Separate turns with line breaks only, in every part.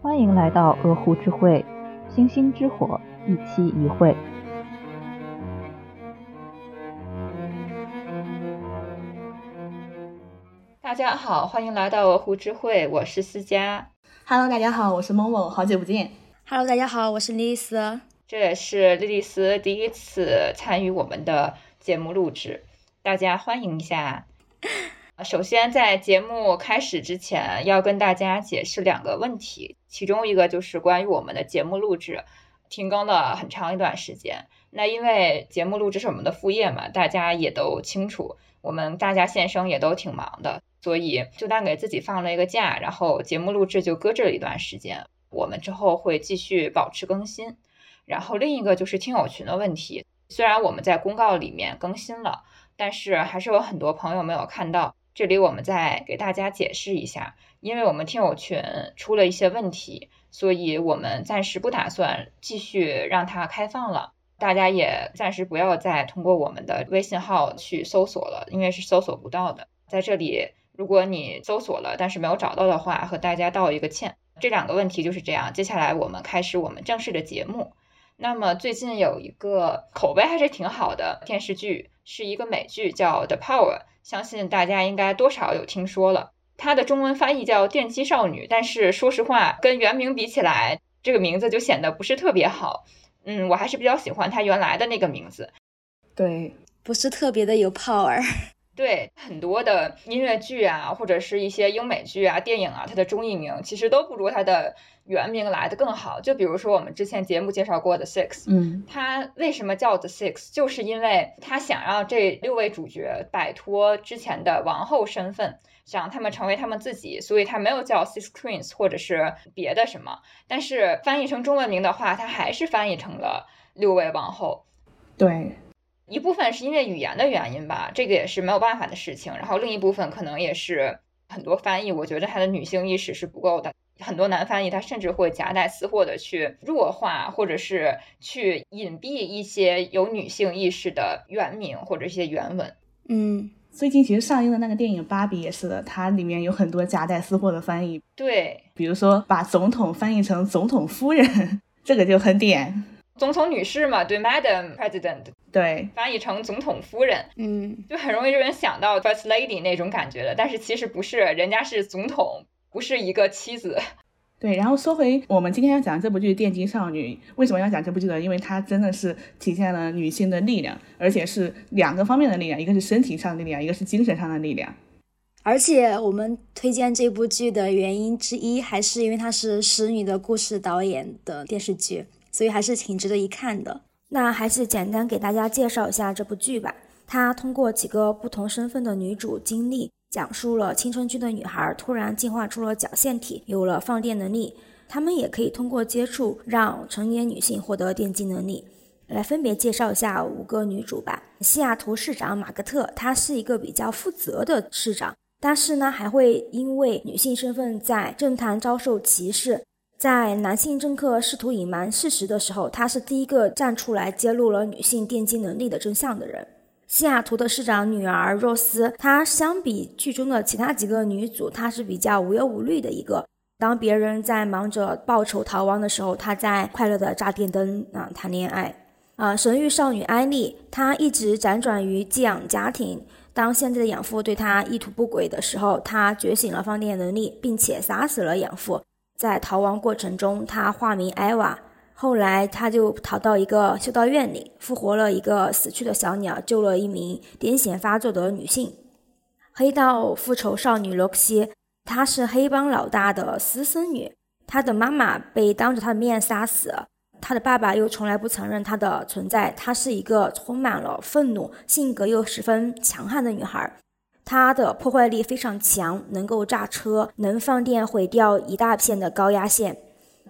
欢迎来到鹅湖之会，星星之火，一期一会。
大家好，欢迎来到鹅湖之会，我是思佳。
Hello，大家好，我是某某，好久不见。
Hello，大家好，我是莉莉丝。
这也是莉莉丝第一次参与我们的节目录制，大家欢迎一下。首先，在节目开始之前，要跟大家解释两个问题，其中一个就是关于我们的节目录制停更了很长一段时间。那因为节目录制是我们的副业嘛，大家也都清楚，我们大家现生也都挺忙的，所以就当给自己放了一个假，然后节目录制就搁置了一段时间。我们之后会继续保持更新。然后另一个就是听友群的问题，虽然我们在公告里面更新了，但是还是有很多朋友没有看到。这里我们再给大家解释一下，因为我们听友群出了一些问题，所以我们暂时不打算继续让它开放了。大家也暂时不要再通过我们的微信号去搜索了，因为是搜索不到的。在这里，如果你搜索了但是没有找到的话，和大家道一个歉。这两个问题就是这样。接下来我们开始我们正式的节目。那么最近有一个口碑还是挺好的电视剧，是一个美剧，叫《The Power》，相信大家应该多少有听说了。它的中文翻译叫《电击少女》，但是说实话，跟原名比起来，这个名字就显得不是特别好。嗯，我还是比较喜欢它原来的那个名字。
对，
不是特别的有 power。
对，很多的音乐剧啊，或者是一些英美剧啊、电影啊，它的中译名其实都不如它的原名来的更好。就比如说我们之前节目介绍过的《Six》，
嗯，
它为什么叫 The Six，就是因为他想让这六位主角摆脱之前的王后身份，想让他们成为他们自己，所以他没有叫 Six Queens 或者是别的什么。但是翻译成中文名的话，它还是翻译成了六位王后。
对。
一部分是因为语言的原因吧，这个也是没有办法的事情。然后另一部分可能也是很多翻译，我觉得他的女性意识是不够的。很多男翻译他甚至会夹带私货的去弱化，或者是去隐蔽一些有女性意识的原名或者一些原文。
嗯，
最近其实上映的那个电影《芭比》也是的，它里面有很多夹带私货的翻译。
对，
比如说把总统翻译成总统夫人，这个就很点。
总统女士嘛，对，Madam President，
对，
翻译成总统夫人，
嗯，
就很容易让人想到 First Lady 那种感觉的。但是其实不是，人家是总统，不是一个妻子。
对，然后说回我们今天要讲这部剧《电击少女》，为什么要讲这部剧呢？因为它真的是体现了女性的力量，而且是两个方面的力量，一个是身体上的力量，一个是精神上的力量。
而且我们推荐这部剧的原因之一，还是因为它是使女的故事导演的电视剧。所以还是挺值得一看的。那还是简单给大家介绍一下这部剧吧。它通过几个不同身份的女主经历，讲述了青春期的女孩突然进化出了绞线体，有了放电能力。她们也可以通过接触让成年女性获得电击能力。来分别介绍一下五个女主吧。西雅图市长马格特，她是一个比较负责的市长，但是呢，还会因为女性身份在政坛遭受歧视。在男性政客试图隐瞒事实的时候，他是第一个站出来揭露了女性电击能力的真相的人。西雅图的市长女儿若斯，她相比剧中的其他几个女主，她是比较无忧无虑的一个。当别人在忙着报仇逃亡的时候，她在快乐的炸电灯啊谈恋爱。啊，神域少女艾丽，她一直辗转于寄养家庭。当现在的养父对她意图不轨的时候，她觉醒了放电能力，并且杀死了养父。在逃亡过程中，她化名艾娃。后来，他就逃到一个修道院里，复活了一个死去的小鸟，救了一名癫痫发作的女性。黑道复仇少女罗克西，她是黑帮老大的私生女，她的妈妈被当着她的面杀死，她的爸爸又从来不承认她的存在。她是一个充满了愤怒、性格又十分强悍的女孩。她的破坏力非常强，能够炸车，能放电毁掉一大片的高压线。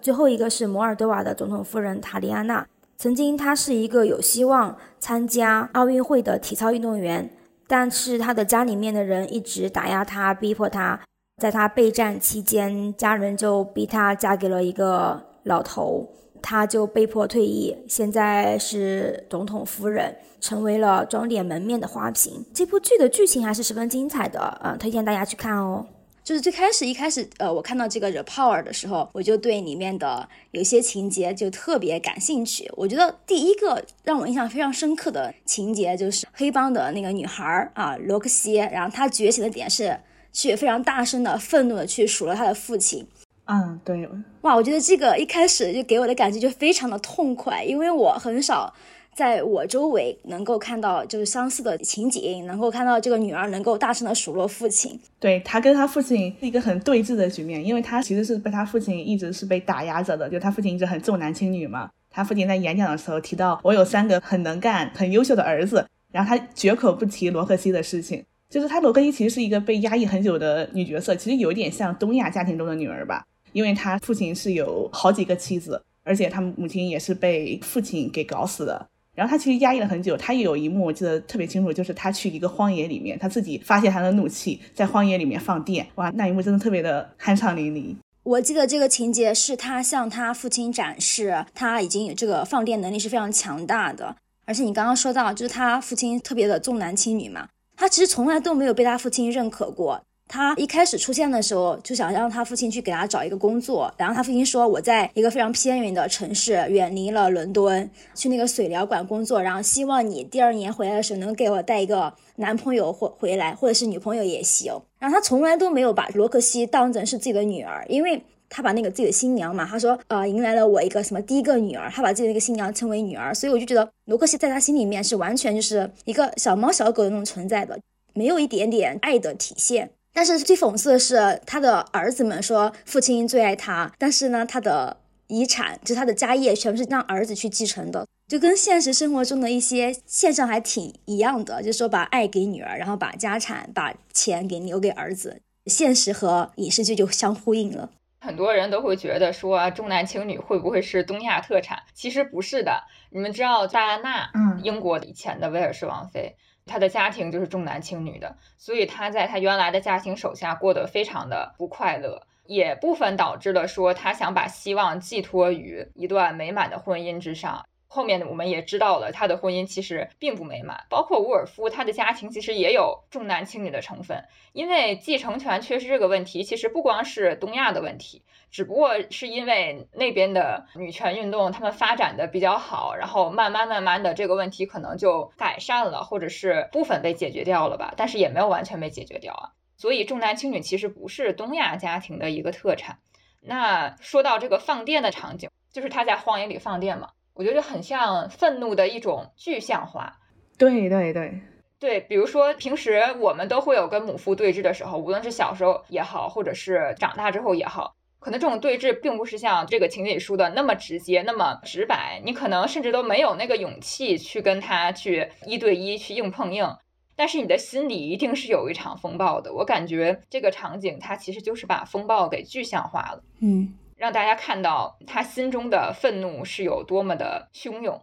最后一个是摩尔多瓦的总统夫人塔利安娜，曾经她是一个有希望参加奥运会的体操运动员，但是她的家里面的人一直打压她，逼迫她。在她备战期间，家人就逼她嫁给了一个老头，她就被迫退役，现在是总统夫人。成为了装点门面的花瓶。这部剧的剧情还是十分精彩的，呃，推荐大家去看哦。就是最开始一开始，呃，我看到这个《The Power》的时候，我就对里面的有些情节就特别感兴趣。我觉得第一个让我印象非常深刻的情节就是黑帮的那个女孩儿啊，罗克西，然后她觉醒的点是去非常大声的、愤怒的去数落她的父亲。
嗯，对。
哇，我觉得这个一开始就给我的感觉就非常的痛快，因为我很少。在我周围能够看到就是相似的情景，能够看到这个女儿能够大声的数落父亲，
对他跟他父亲是一个很对峙的局面，因为他其实是被他父亲一直是被打压着的，就他父亲一直很重男轻女嘛。他父亲在演讲的时候提到我有三个很能干、很优秀的儿子，然后他绝口不提罗克西的事情，就是他罗克西其实是一个被压抑很久的女角色，其实有点像东亚家庭中的女儿吧，因为他父亲是有好几个妻子，而且他母亲也是被父亲给搞死的。然后他其实压抑了很久，他也有一幕我记得特别清楚，就是他去一个荒野里面，他自己发泄他的怒气，在荒野里面放电，哇，那一幕真的特别的酣畅淋漓。
我记得这个情节是他向他父亲展示他已经有这个放电能力是非常强大的，而且你刚刚说到就是他父亲特别的重男轻女嘛，他其实从来都没有被他父亲认可过。他一开始出现的时候，就想让他父亲去给他找一个工作，然后他父亲说：“我在一个非常偏远的城市，远离了伦敦，去那个水疗馆工作，然后希望你第二年回来的时候能给我带一个男朋友或回来，或者是女朋友也行。”然后他从来都没有把罗克西当成是自己的女儿，因为他把那个自己的新娘嘛，他说：“呃，迎来了我一个什么第一个女儿。”他把自己的那个新娘称为女儿，所以我就觉得罗克西在他心里面是完全就是一个小猫小狗的那种存在的，没有一点点爱的体现。但是最讽刺的是，他的儿子们说父亲最爱他，但是呢，他的遗产就是他的家业全部是让儿子去继承的，就跟现实生活中的一些现象还挺一样的，就是说把爱给女儿，然后把家产、把钱给留给儿子，现实和影视剧就相呼应了。
很多人都会觉得说重男轻女会不会是东亚特产？其实不是的。你们知道戴安娜，嗯，英国以前的威尔士王妃。他的家庭就是重男轻女的，所以他在他原来的家庭手下过得非常的不快乐，也部分导致了说他想把希望寄托于一段美满的婚姻之上。后面我们也知道了，他的婚姻其实并不美满，包括伍尔夫，他的家庭其实也有重男轻女的成分。因为继承权缺失这个问题，其实不光是东亚的问题，只不过是因为那边的女权运动他们发展的比较好，然后慢慢慢慢的这个问题可能就改善了，或者是部分被解决掉了吧，但是也没有完全被解决掉啊。所以重男轻女其实不是东亚家庭的一个特产。那说到这个放电的场景，就是他在荒野里放电嘛。我觉得很像愤怒的一种具象化，
对对对
对，比如说平时我们都会有跟母父对峙的时候，无论是小时候也好，或者是长大之后也好，可能这种对峙并不是像这个情景里说的那么直接、那么直白，你可能甚至都没有那个勇气去跟他去一对一去硬碰硬，但是你的心里一定是有一场风暴的。我感觉这个场景它其实就是把风暴给具象化了，
嗯。
让大家看到他心中的愤怒是有多么的汹涌。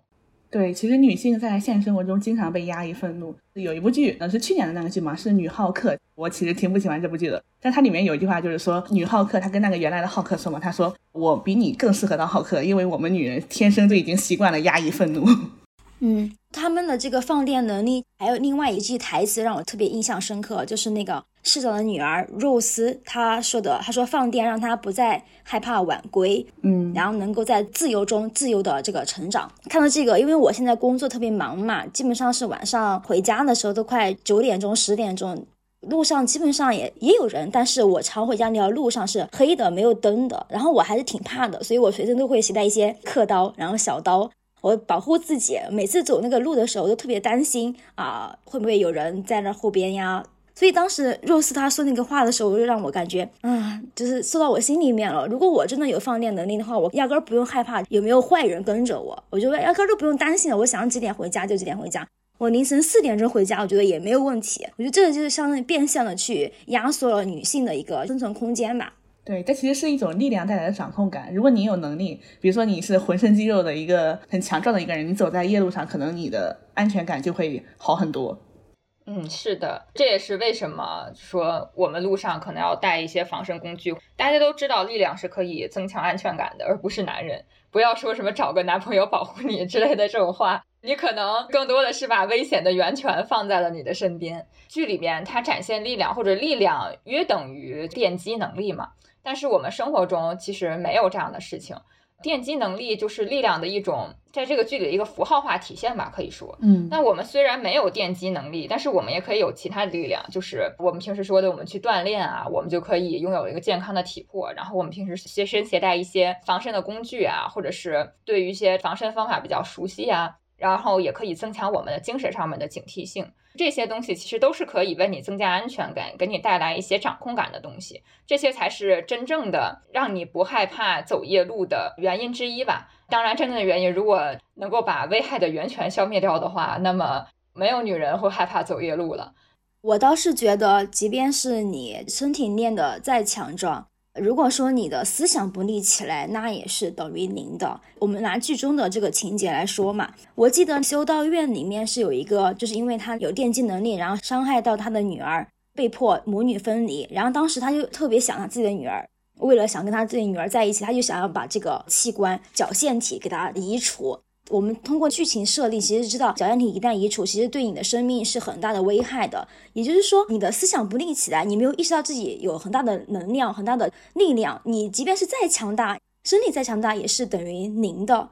对，其实女性在现实生活中经常被压抑愤怒。有一部剧，呃，是去年的那个剧嘛，是《女浩克》。我其实挺不喜欢这部剧的，但它里面有一句话，就是说女浩克她跟那个原来的浩克说嘛，她说我比你更适合当浩克，因为我们女人天生就已经习惯了压抑愤怒。
嗯，他们的这个放电能力，还有另外一句台词让我特别印象深刻，就是那个市长的女儿肉丝她说的，她说放电让她不再害怕晚归，
嗯，
然后能够在自由中自由的这个成长。看到这个，因为我现在工作特别忙嘛，基本上是晚上回家的时候都快九点钟十点钟，路上基本上也也有人，但是我常回家那条路上是黑的，没有灯的，然后我还是挺怕的，所以我随身都会携带一些刻刀，然后小刀。我保护自己，每次走那个路的时候都特别担心啊，会不会有人在那后边呀？所以当时若斯他说那个话的时候，就让我感觉啊，就是说到我心里面了。如果我真的有放电能力的话，我压根儿不用害怕有没有坏人跟着我，我觉得压根儿都不用担心了。我想几点回家就几点回家，我凌晨四点钟回家，我觉得也没有问题。我觉得这个就是相当于变相的去压缩了女性的一个生存空间吧。
对，这其实是一种力量带来的掌控感。如果你有能力，比如说你是浑身肌肉的一个很强壮的一个人，你走在夜路上，可能你的安全感就会好很多。
嗯，是的，这也是为什么说我们路上可能要带一些防身工具。大家都知道，力量是可以增强安全感的，而不是男人。不要说什么找个男朋友保护你之类的这种话，你可能更多的是把危险的源泉放在了你的身边。剧里边它展现力量或者力量约等于电击能力嘛，但是我们生活中其实没有这样的事情。电击能力就是力量的一种，在这个剧里的一个符号化体现吧，可以说。
嗯，
那我们虽然没有电击能力，但是我们也可以有其他的力量，就是我们平时说的，我们去锻炼啊，我们就可以拥有一个健康的体魄。然后我们平时随身携带一些防身的工具啊，或者是对于一些防身方法比较熟悉啊，然后也可以增强我们的精神上面的警惕性。这些东西其实都是可以为你增加安全感，给你带来一些掌控感的东西。这些才是真正的让你不害怕走夜路的原因之一吧。当然，真正的原因如果能够把危害的源泉消灭掉的话，那么没有女人会害怕走夜路了。
我倒是觉得，即便是你身体练得再强壮。如果说你的思想不立起来，那也是等于零的。我们拿剧中的这个情节来说嘛，我记得修道院里面是有一个，就是因为他有电击能力，然后伤害到他的女儿，被迫母女分离。然后当时他就特别想他自己的女儿，为了想跟他自己女儿在一起，他就想要把这个器官绞腺体给他移除。我们通过剧情设立，其实知道矫健体一旦移除，其实对你的生命是很大的危害的。也就是说，你的思想不立起来，你没有意识到自己有很大的能量、很大的力量，你即便是再强大，身体再强大，也是等于零的。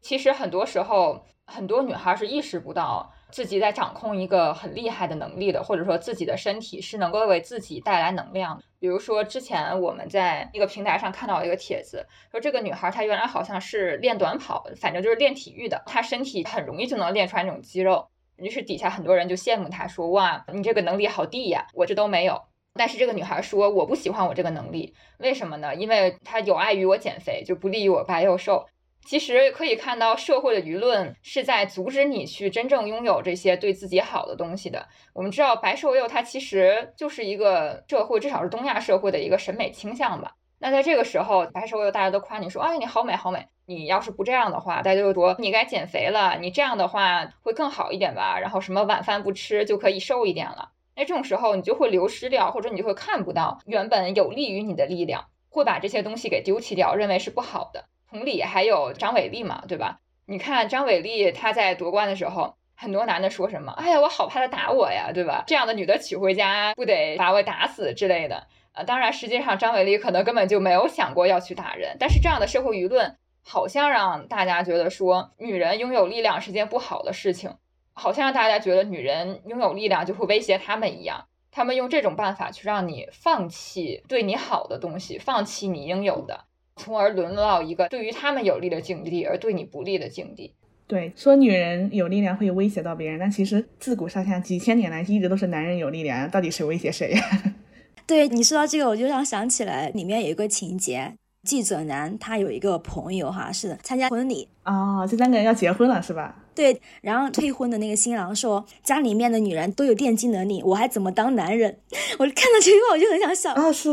其实很多时候，很多女孩是意识不到。自己在掌控一个很厉害的能力的，或者说自己的身体是能够为自己带来能量。比如说，之前我们在一个平台上看到一个帖子，说这个女孩她原来好像是练短跑，反正就是练体育的，她身体很容易就能练出来那种肌肉。于是底下很多人就羡慕她，说哇，你这个能力好低呀，我这都没有。但是这个女孩说，我不喜欢我这个能力，为什么呢？因为它有碍于我减肥，就不利于我白又瘦。其实可以看到，社会的舆论是在阻止你去真正拥有这些对自己好的东西的。我们知道，白瘦幼它其实就是一个社会，至少是东亚社会的一个审美倾向吧。那在这个时候，白瘦幼大家都夸你说，哎，你好美，好美。你要是不这样的话，大家就说你该减肥了。你这样的话会更好一点吧？然后什么晚饭不吃就可以瘦一点了。那这种时候，你就会流失掉，或者你就会看不到原本有利于你的力量，会把这些东西给丢弃掉，认为是不好的。同理，还有张伟丽嘛，对吧？你看张伟丽，她在夺冠的时候，很多男的说什么？哎呀，我好怕他打我呀，对吧？这样的女的娶回家，不得把我打死之类的。呃，当然，实际上张伟丽可能根本就没有想过要去打人，但是这样的社会舆论，好像让大家觉得说，女人拥有力量是件不好的事情，好像让大家觉得女人拥有力量就会威胁他们一样。他们用这种办法去让你放弃对你好的东西，放弃你应有的。从而沦落到一个对于他们有利的境地，而对你不利的境地。
对，说女人有力量会威胁到别人，但其实自古上下几千年来一直都是男人有力量，到底谁威胁谁呀？
对你说到这个，我就让想起来里面有一个情节。记者男他有一个朋友哈，是参加婚礼
啊，这三个人要结婚了是吧？
对，然后退婚的那个新郎说家里面的女人都有电击能力，我还怎么当男人？我看到这句话我就很想笑
啊！是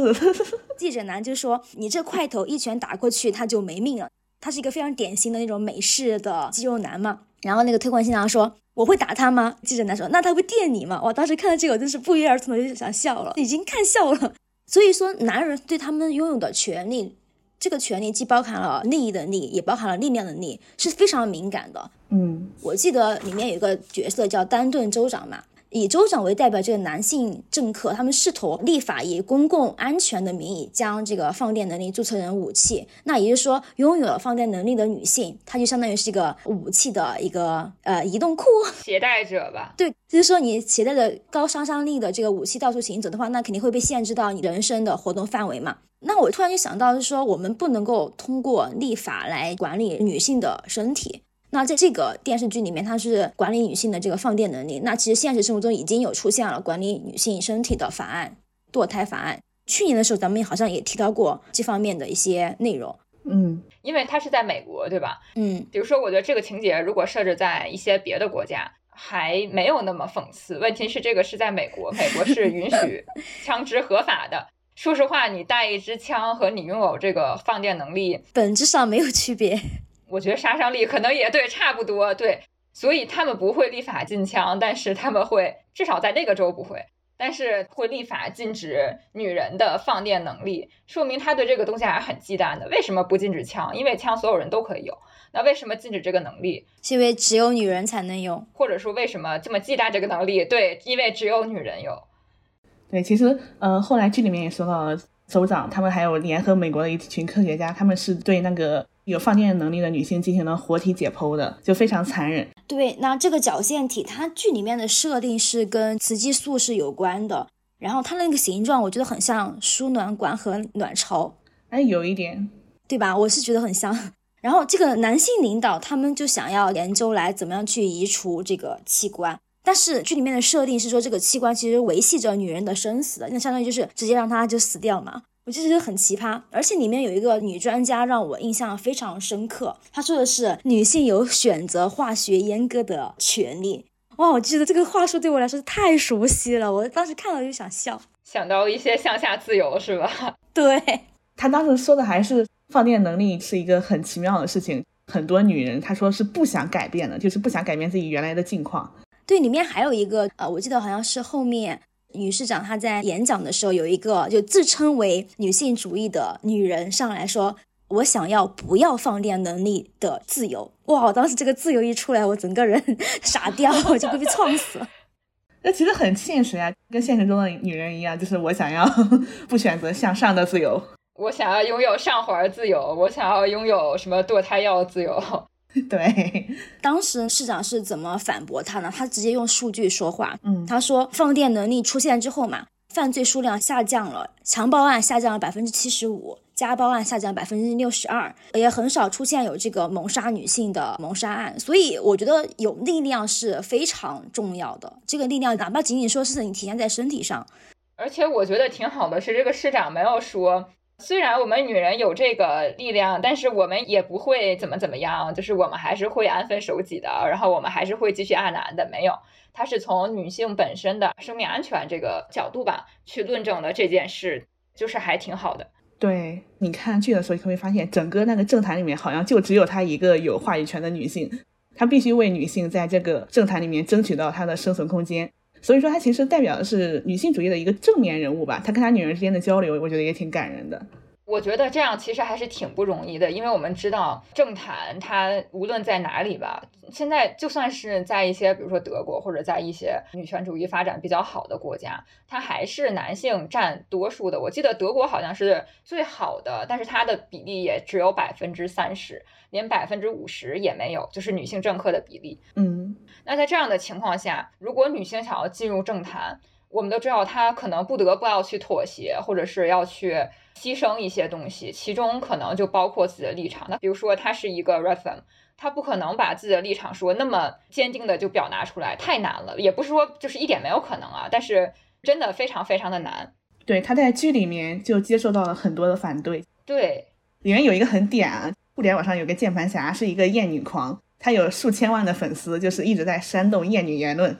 记者男就说你这块头一拳打过去他就没命了，他是一个非常典型的那种美式的肌肉男嘛。然后那个退婚新郎说我会打他吗？记者男说那他会电你吗？我当时看到这个我真是不约而同的就想笑了，已经看笑了。所以说男人对他们拥有的权利。这个权利既包含了利益的利，也包含了力量的力，是非常敏感的。
嗯，
我记得里面有一个角色叫丹顿州长嘛。以州长为代表，这个男性政客，他们试图立法以公共安全的名义将这个放电能力注册成武器。那也就是说，拥有了放电能力的女性，她就相当于是一个武器的一个呃移动库
携带者吧？
对，就是说你携带的高杀伤力的这个武器到处行走的话，那肯定会被限制到你人生的活动范围嘛。那我突然就想到，是说我们不能够通过立法来管理女性的身体。那在这个电视剧里面，它是管理女性的这个放电能力。那其实现实生活中已经有出现了管理女性身体的法案——堕胎法案。去年的时候，咱们好像也提到过这方面的一些内容。
嗯，
因为它是在美国，对吧？
嗯，
比如说，我觉得这个情节如果设置在一些别的国家，还没有那么讽刺。问题是，这个是在美国，美国是允许 枪支合法的。说实话，你带一支枪和你拥有这个放电能力，
本质上没有区别。
我觉得杀伤力可能也对，差不多对。所以他们不会立法禁枪，但是他们会至少在那个州不会，但是会立法禁止女人的放电能力，说明他对这个东西还是很忌惮的。为什么不禁止枪？因为枪所有人都可以有。那为什么禁止这个能力？
是因为只有女人才能有，
或者说为什么这么忌惮这个能力？对，因为只有女人有。
对，其实呃，后来剧里面也说到了，首长他们还有联合美国的一群科学家，他们是对那个有放电能力的女性进行了活体解剖的，就非常残忍。
对，那这个矫健体，它剧里面的设定是跟雌激素是有关的，然后它那个形状，我觉得很像输卵管和卵巢，
哎，有一点，
对吧？我是觉得很像。然后这个男性领导他们就想要研究来怎么样去移除这个器官。但是剧里面的设定是说，这个器官其实维系着女人的生死的，那相当于就是直接让她就死掉嘛。我就觉得很奇葩。而且里面有一个女专家让我印象非常深刻，她说的是女性有选择化学阉割的权利。哇，我记得这个话术对我来说太熟悉了，我当时看了就想笑，
想到一些向下自由是吧？
对
她当时说的还是放电能力是一个很奇妙的事情，很多女人她说是不想改变的，就是不想改变自己原来的境况。
对，里面还有一个，呃，我记得好像是后面女市长她在演讲的时候，有一个就自称为女性主义的女人上来说，我想要不要放电能力的自由。哇，当时这个自由一出来，我整个人 傻掉，我就被撞死了。
那其实很现实呀，跟现实中的女人一样，就是我想要 不选择向上的自由，
我想要拥有上环自由，我想要拥有什么堕胎药自由。
对，
当时市长是怎么反驳他呢？他直接用数据说话。
嗯，
他说放电能力出现之后嘛，犯罪数量下降了，强暴案下降了百分之七十五，家暴案下降百分之六十二，也很少出现有这个谋杀女性的谋杀案。所以我觉得有力量是非常重要的。这个力量哪怕仅仅说是你体现在身体上，
而且我觉得挺好的是，这个市长没有说。虽然我们女人有这个力量，但是我们也不会怎么怎么样，就是我们还是会安分守己的，然后我们还是会继续爱男的。没有，他是从女性本身的生命安全这个角度吧去论证的这件事，就是还挺好的。
对，你看剧的时候，你会发现整个那个政坛里面好像就只有她一个有话语权的女性，她必须为女性在这个政坛里面争取到她的生存空间。所以说，他其实代表的是女性主义的一个正面人物吧。他跟他女人之间的交流，我觉得也挺感人的。
我觉得这样其实还是挺不容易的，因为我们知道政坛它无论在哪里吧，现在就算是在一些比如说德国或者在一些女权主义发展比较好的国家，它还是男性占多数的。我记得德国好像是最好的，但是它的比例也只有百分之三十，连百分之五十也没有，就是女性政客的比例。
嗯，
那在这样的情况下，如果女性想要进入政坛，我们都知道她可能不得不要去妥协，或者是要去。牺牲一些东西，其中可能就包括自己的立场。那比如说，他是一个 red fem，他不可能把自己的立场说那么坚定的就表达出来，太难了。也不是说就是一点没有可能啊，但是真的非常非常的难。
对，他在剧里面就接受到了很多的反对。
对，
里面有一个很点啊，互联网上有个键盘侠是一个厌女狂，他有数千万的粉丝，就是一直在煽动厌女言论，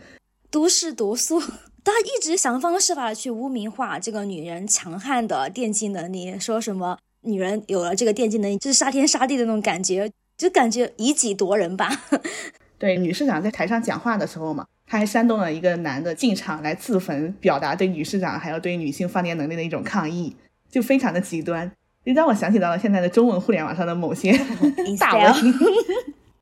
都市毒素。他一直想方设法的去污名化这个女人强悍的电击能力，说什么女人有了这个电击能力就是杀天杀地的那种感觉，就感觉以己夺人吧。
对，女市长在台上讲话的时候嘛，他还煽动了一个男的进场来自焚，表达对女市长还有对女性放电能力的一种抗议，就非常的极端，就让我想起到了现在的中文互联网上的某些 大文。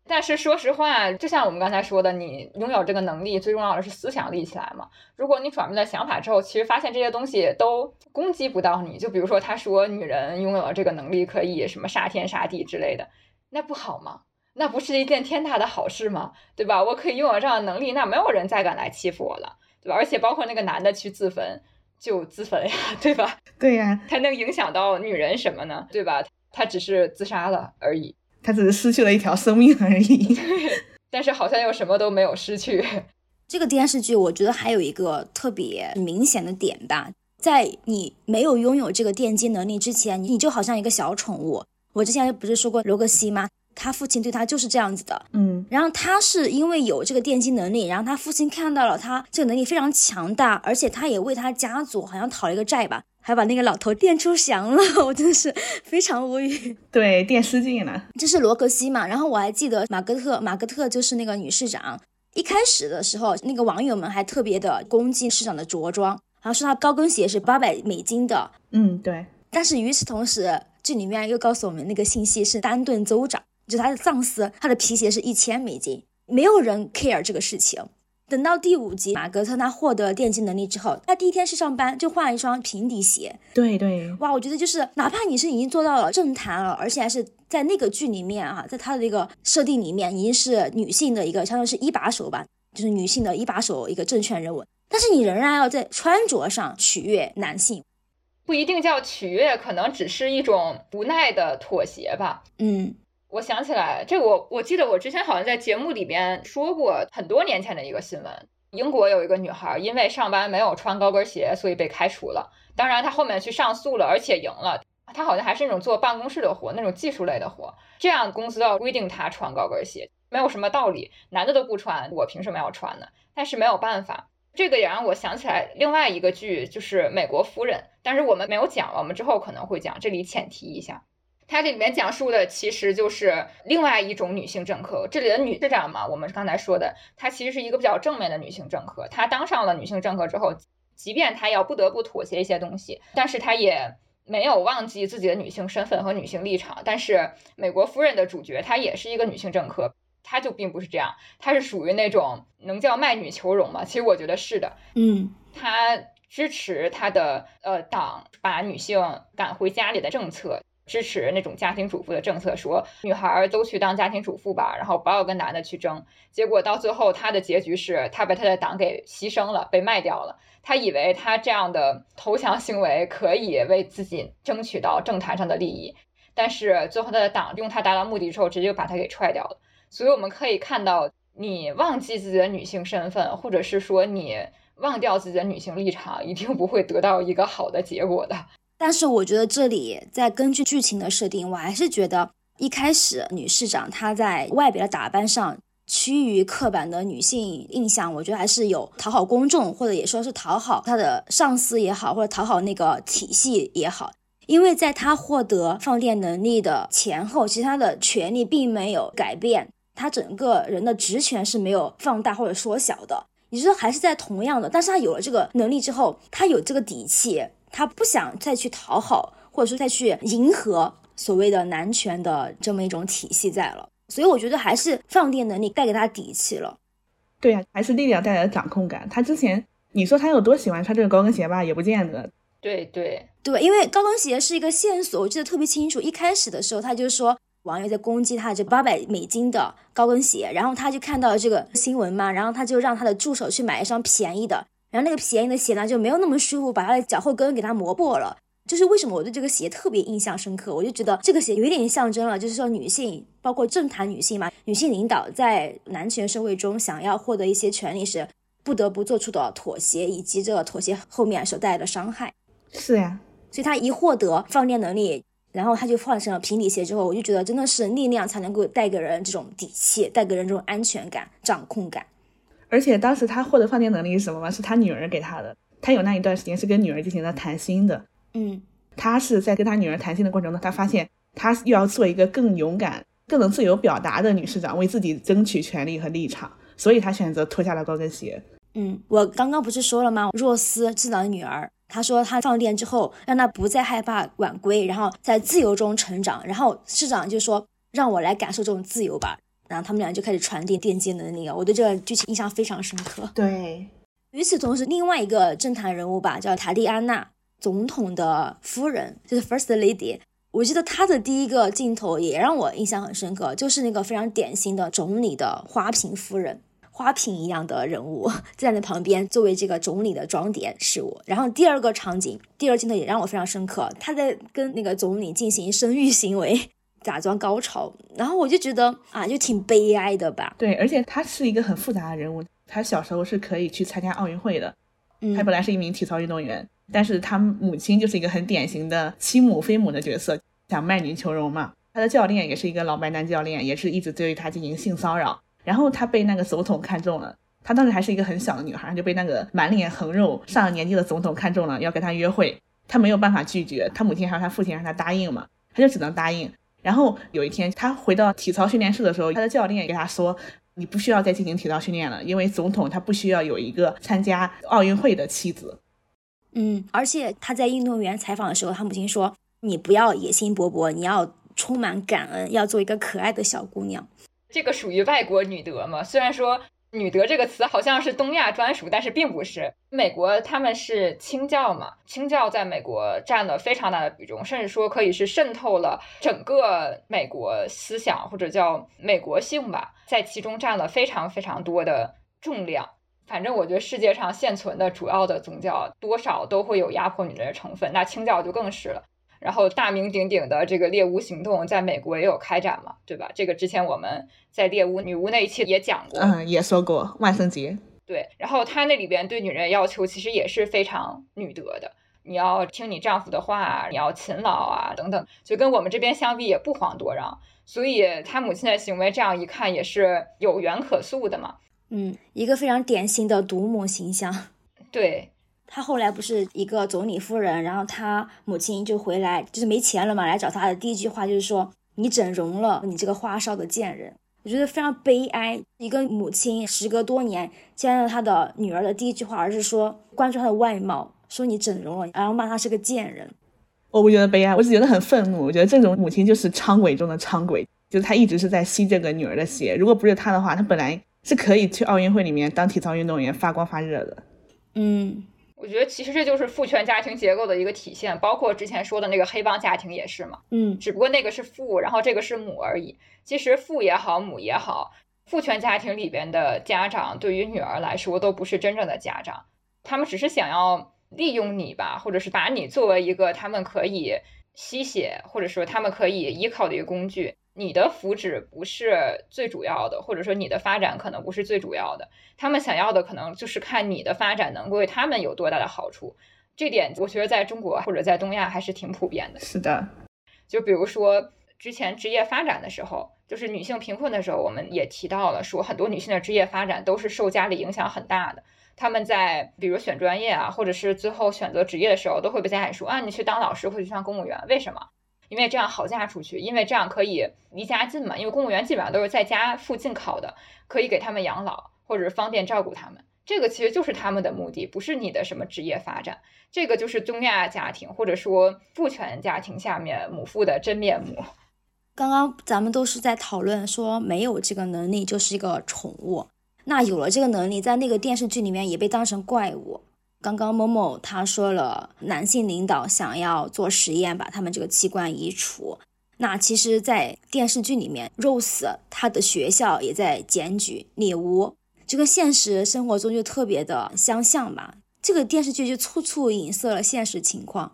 但是说实话，就像我们刚才说的，你拥有这个能力，最重要的是思想立起来嘛。如果你转变了想法之后，其实发现这些东西都攻击不到你。就比如说，他说女人拥有了这个能力，可以什么杀天杀地之类的，那不好吗？那不是一件天大的好事吗？对吧？我可以拥有这样的能力，那没有人再敢来欺负我了，对吧？而且包括那个男的去自焚，就自焚呀，对吧？
对呀，
他能影响到女人什么呢？对吧？他只是自杀了而已。
他只是失去了一条生命而已，
但是好像又什么都没有失去。
这个电视剧我觉得还有一个特别明显的点吧，在你没有拥有这个电击能力之前，你就好像一个小宠物。我之前不是说过罗格西吗？他父亲对他就是这样子的，
嗯。
然后他是因为有这个电击能力，然后他父亲看到了他这个能力非常强大，而且他也为他家族好像讨了一个债吧。还把那个老头电出翔了，我真的是非常无语。
对，电失禁了。
这是罗格西嘛？然后我还记得马格特，马格特就是那个女市长。一开始的时候，那个网友们还特别的攻击市长的着装，然后说他高跟鞋是八百美金的。
嗯，对。
但是与此同时，这里面又告诉我们那个信息是丹顿州长，就他的上司，他的皮鞋是一千美金，没有人 care 这个事情。等到第五集，马格特他获得电击能力之后，他第一天去上班就换了一双平底鞋。
对对，
哇，我觉得就是哪怕你是已经做到了政坛了，而且还是在那个剧里面啊，在他的那个设定里面已经是女性的一个，相当于是一把手吧，就是女性的一把手一个政权人物，但是你仍然要在穿着上取悦男性，
不一定叫取悦，可能只是一种无奈的妥协吧。
嗯。
我想起来，这我我记得我之前好像在节目里边说过很多年前的一个新闻。英国有一个女孩因为上班没有穿高跟鞋，所以被开除了。当然，她后面去上诉了，而且赢了。她好像还是那种做办公室的活，那种技术类的活。这样公司要规定她穿高跟鞋，没有什么道理。男的都不穿，我凭什么要穿呢？但是没有办法，这个也让我想起来另外一个剧，就是《美国夫人》。但是我们没有讲，我们之后可能会讲，这里浅提一下。它这里面讲述的其实就是另外一种女性政客。这里的女市长嘛，我们刚才说的，她其实是一个比较正面的女性政客。她当上了女性政客之后，即便她要不得不妥协一些东西，但是她也没有忘记自己的女性身份和女性立场。但是《美国夫人》的主角她也是一个女性政客，她就并不是这样，她是属于那种能叫卖女求荣吗？其实我觉得是的。
嗯，
她支持她的呃党把女性赶回家里的政策。支持那种家庭主妇的政策，说女孩都去当家庭主妇吧，然后不要跟男的去争。结果到最后，他的结局是他把他的党给牺牲了，被卖掉了。他以为他这样的投降行为可以为自己争取到政坛上的利益，但是最后他的党用他达到目的之后，直接就把他给踹掉了。所以我们可以看到，你忘记自己的女性身份，或者是说你忘掉自己的女性立场，一定不会得到一个好的结果的。
但是我觉得这里在根据剧情的设定，我还是觉得一开始女市长她在外表的打扮上趋于刻板的女性印象，我觉得还是有讨好公众，或者也说是讨好她的上司也好，或者讨好那个体系也好。因为在她获得放电能力的前后，其实她的权利并没有改变，她整个人的职权是没有放大或者缩小的，也就是还是在同样的。但是她有了这个能力之后，她有这个底气。他不想再去讨好，或者说再去迎合所谓的男权的这么一种体系在了，所以我觉得还是放电能力带给他底气了。
对呀，还是力量带来的掌控感。他之前你说他有多喜欢穿这个高跟鞋吧，也不见得。
对对
对，因为高跟鞋是一个线索，我记得特别清楚。一开始的时候，他就说网友在攻击他这八百美金的高跟鞋，然后他就看到了这个新闻嘛，然后他就让他的助手去买一双便宜的。然后那个便宜的鞋呢就没有那么舒服，把他的脚后跟给他磨破了。就是为什么我对这个鞋特别印象深刻？我就觉得这个鞋有一点象征了，就是说女性，包括政坛女性嘛，女性领导在男权社会中想要获得一些权利时，不得不做出的妥协，以及这个妥协后面所带来的伤害。
是呀，
所以他一获得放电能力，然后他就换成了平底鞋之后，我就觉得真的是力量才能够带给人这种底气，带给人这种安全感、掌控感。
而且当时他获得放电能力是什么吗？是他女儿给他的。他有那一段时间是跟女儿进行了谈心的。
嗯，
他是在跟他女儿谈心的过程中，他发现他又要做一个更勇敢、更能自由表达的女市长，为自己争取权利和立场，所以他选择脱下了高跟鞋。
嗯，我刚刚不是说了吗？若思市长的女儿，她说他放电之后，让他不再害怕晚归，然后在自由中成长。然后市长就说：“让我来感受这种自由吧。”然后他们俩就开始传递电击能力啊！我对这个剧情印象非常深刻。
对，
与此同时，另外一个政坛人物吧，叫塔利安娜总统的夫人，就是 First Lady。我记得她的第一个镜头也让我印象很深刻，就是那个非常典型的总理的花瓶夫人，花瓶一样的人物站在旁边，作为这个总理的装点是我。然后第二个场景，第二镜头也让我非常深刻，她在跟那个总理进行生育行为。假装高潮，然后我就觉得啊，就挺悲哀的吧。
对，而且他是一个很复杂的人物。他小时候是可以去参加奥运会的，
嗯，
他本来是一名体操运动员，但是他母亲就是一个很典型的欺母非母的角色，想卖女求荣嘛。他的教练也是一个老白男教练，也是一直对他进行性骚扰。然后他被那个总统看中了，他当时还是一个很小的女孩，就被那个满脸横肉、上了年纪的总统看中了，要跟他约会。他没有办法拒绝，他母亲还有他父亲让他答应嘛，他就只能答应。然后有一天他回到体操训练室的时候，他的教练给他说：“你不需要再进行体操训练了，因为总统他不需要有一个参加奥运会的妻子。”
嗯，而且他在运动员采访的时候，他母亲说：“你不要野心勃勃，你要充满感恩，要做一个可爱的小姑娘。”
这个属于外国女德嘛？虽然说。女德这个词好像是东亚专属，但是并不是。美国他们是清教嘛，清教在美国占了非常大的比重，甚至说可以是渗透了整个美国思想或者叫美国性吧，在其中占了非常非常多的重量。反正我觉得世界上现存的主要的宗教多少都会有压迫女人的成分，那清教就更是了。然后大名鼎鼎的这个猎巫行动在美国也有开展嘛，对吧？这个之前我们在猎巫女巫那一期也讲过，
嗯，也说过万圣节。
对，然后他那里边对女人要求其实也是非常女德的，你要听你丈夫的话，你要勤劳啊等等，就跟我们这边相比也不遑多让。所以他母亲的行为这样一看也是有缘可诉的嘛。
嗯，一个非常典型的独母形象。
对。
他后来不是一个总理夫人，然后他母亲就回来，就是没钱了嘛，来找他的第一句话就是说：“你整容了，你这个花哨的贱人。”我觉得非常悲哀。一个母亲时隔多年见到她的女儿的第一句话，而是说关注她的外貌，说你整容了，然后骂她是个贱人。
我不觉得悲哀，我只觉得很愤怒。我觉得这种母亲就是猖鬼中的猖鬼，就是她一直是在吸这个女儿的血。如果不是她的话，她本来是可以去奥运会里面当体操运动员发光发热的。
嗯。
我觉得其实这就是父权家庭结构的一个体现，包括之前说的那个黑帮家庭也是嘛。
嗯，
只不过那个是父，然后这个是母而已。其实父也好，母也好，父权家庭里边的家长对于女儿来说都不是真正的家长，他们只是想要利用你吧，或者是把你作为一个他们可以吸血，或者说他们可以依靠的一个工具。你的福祉不是最主要的，或者说你的发展可能不是最主要的，他们想要的可能就是看你的发展能够为他们有多大的好处。这点我觉得在中国或者在东亚还是挺普遍的。
是的，
就比如说之前职业发展的时候，就是女性贫困的时候，我们也提到了说很多女性的职业发展都是受家里影响很大的。他们在比如选专业啊，或者是最后选择职业的时候，都会被家里说啊，你去当老师或者去当公务员，为什么？因为这样好嫁出去，因为这样可以离家近嘛。因为公务员基本上都是在家附近考的，可以给他们养老，或者是方便照顾他们。这个其实就是他们的目的，不是你的什么职业发展。这个就是东亚家庭或者说父权家庭下面母父的真面目。
刚刚咱们都是在讨论说，没有这个能力就是一个宠物，那有了这个能力，在那个电视剧里面也被当成怪物。刚刚某某他说了，男性领导想要做实验，把他们这个器官移除。那其实，在电视剧里面，Rose 他的学校也在检举猎巫，这跟现实生活中就特别的相像吧。这个电视剧就处处影射了现实情况。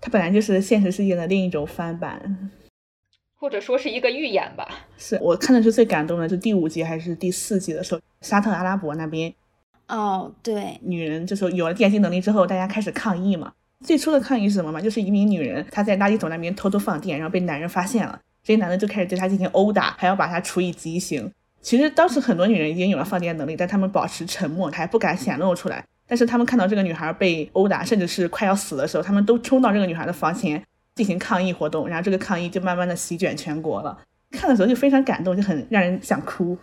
它本来就是现实世界的另一种翻版，
或者说是一个预演吧。
是我看的是最感动的，是第五集还是第四集的时候，沙特阿拉伯那边。
哦，对，
女人就是有了电击能力之后，大家开始抗议嘛。最初的抗议是什么嘛？就是一名女人她在垃圾桶那边偷偷放电，然后被男人发现了，这些男的就开始对她进行殴打，还要把她处以极刑。其实当时很多女人已经有了放电能力，但她们保持沉默，还不敢显露出来。但是她们看到这个女孩被殴打，甚至是快要死的时候，她们都冲到这个女孩的房前进行抗议活动，然后这个抗议就慢慢的席卷全国了。看的时候就非常感动，就很让人想哭。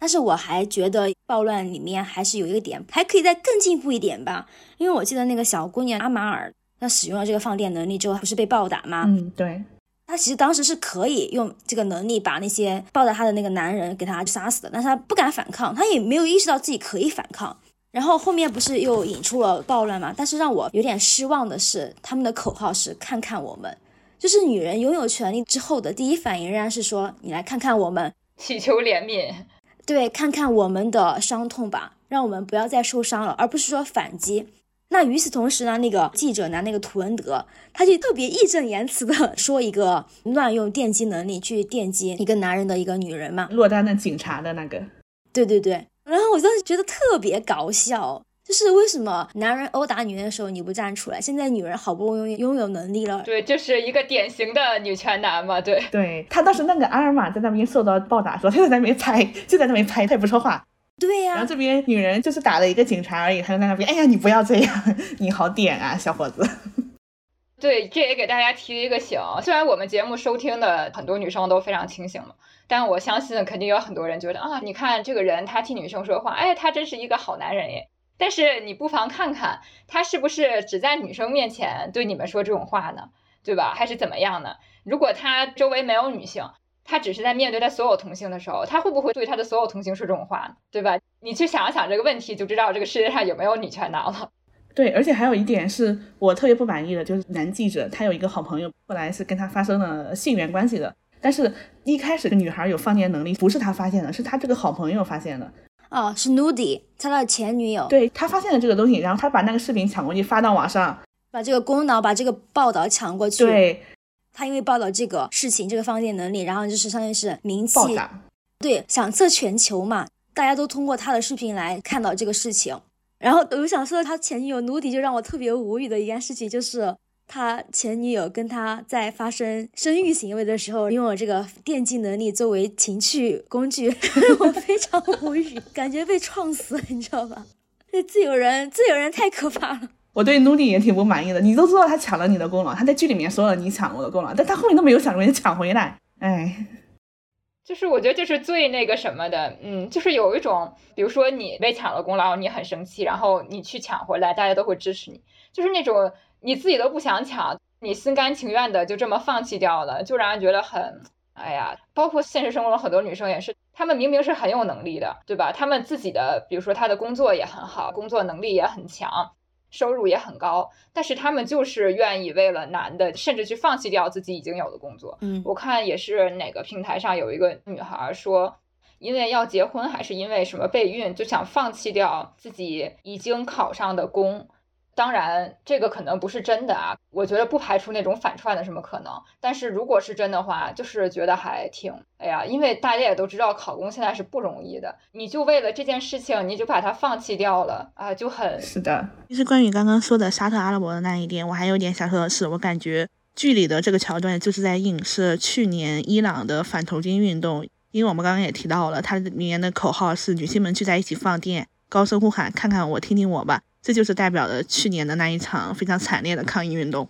但是我还觉得暴乱里面还是有一个点还可以再更进步一点吧，因为我记得那个小姑娘阿马尔，她使用了这个放电能力之后，不是被暴打吗？
嗯，对。
她其实当时是可以用这个能力把那些暴打她的那个男人给她杀死的，但是她不敢反抗，她也没有意识到自己可以反抗。然后后面不是又引出了暴乱嘛？但是让我有点失望的是，他们的口号是看看我们，就是女人拥有权利之后的第一反应仍然是说你来看看我们，
祈求怜悯。
对，看看我们的伤痛吧，让我们不要再受伤了，而不是说反击。那与此同时呢，那个记者呢，那个图恩德，他就特别义正言辞的 说一个乱用电击能力去电击一个男人的一个女人嘛，
落单的警察的那个，
对对对。然后我当时觉得特别搞笑。就是为什么男人殴打女人的时候你不站出来？现在女人好不容易拥有能力了，
对，就是一个典型的女权男嘛，对，
对他当时那个阿尔玛在那边受到暴打，说他在那边拍，就在那边拍，他也不说话，
对呀。
然后这边女人就是打了一个警察而已，他就在那边，哎呀，你不要这样，你好点啊，小伙子。
对，这也给大家提了一个醒。虽然我们节目收听的很多女生都非常清醒嘛，但我相信肯定有很多人觉得啊，你看这个人他替女生说话，哎，他真是一个好男人耶。但是你不妨看看他是不是只在女生面前对你们说这种话呢？对吧？还是怎么样呢？如果他周围没有女性，他只是在面对他所有同性的时候，他会不会对他的所有同性说这种话呢？对吧？你去想一想这个问题，就知道这个世界上有没有女权男了。
对，而且还有一点是我特别不满意的，就是男记者他有一个好朋友，后来是跟他发生了性缘关系的，但是一开始女孩有放电能力，不是他发现的，是他这个好朋友发现的。
哦，是 Nudie，他的前女友。
对他发现了这个东西，然后他把那个视频抢过去发到网上，
把这个功劳，把这个报道抢过去。
对，
他因为报道这个事情，这个放电能力，然后就是相当于是名气。对，响彻全球嘛，大家都通过他的视频来看到这个事情。然后我想说，他前女友 Nudie 就让我特别无语的一件事情，就是他前女友跟他在发生生育行为的时候，拥有这个电竞能力作为情趣工具，我非常无语，感觉被撞死，你知道吧？这自由人，自由人太可怕了。
我对 Nudie 也挺不满意的，你都知道他抢了你的功劳，他在剧里面说了你抢我的功劳，但他后面都没有想着要抢回来，哎。
就是我觉得这是最那个什么的，嗯，就是有一种，比如说你被抢了功劳，你很生气，然后你去抢回来，大家都会支持你。就是那种你自己都不想抢，你心甘情愿的就这么放弃掉了，就让人觉得很，哎呀，包括现实生活中很多女生也是，她们明明是很有能力的，对吧？她们自己的，比如说她的工作也很好，工作能力也很强。收入也很高，但是她们就是愿意为了男的，甚至去放弃掉自己已经有的工作。
嗯，
我看也是哪个平台上有一个女孩说，因为要结婚，还是因为什么备孕，就想放弃掉自己已经考上的公。当然，这个可能不是真的啊。我觉得不排除那种反串的什么可能。但是如果是真的话，就是觉得还挺……哎呀，因为大家也都知道考公现在是不容易的，你就为了这件事情，你就把它放弃掉了啊，就很
是的。
其实关于刚刚说的沙特阿拉伯的那一点，我还有点想说的是，我感觉剧里的这个桥段就是在映射去年伊朗的反头巾运动，因为我们刚刚也提到了，它里面的口号是女性们聚在一起放电，高声呼喊，看看我，听听我吧。这就是代表了去年的那一场非常惨烈的抗议运动。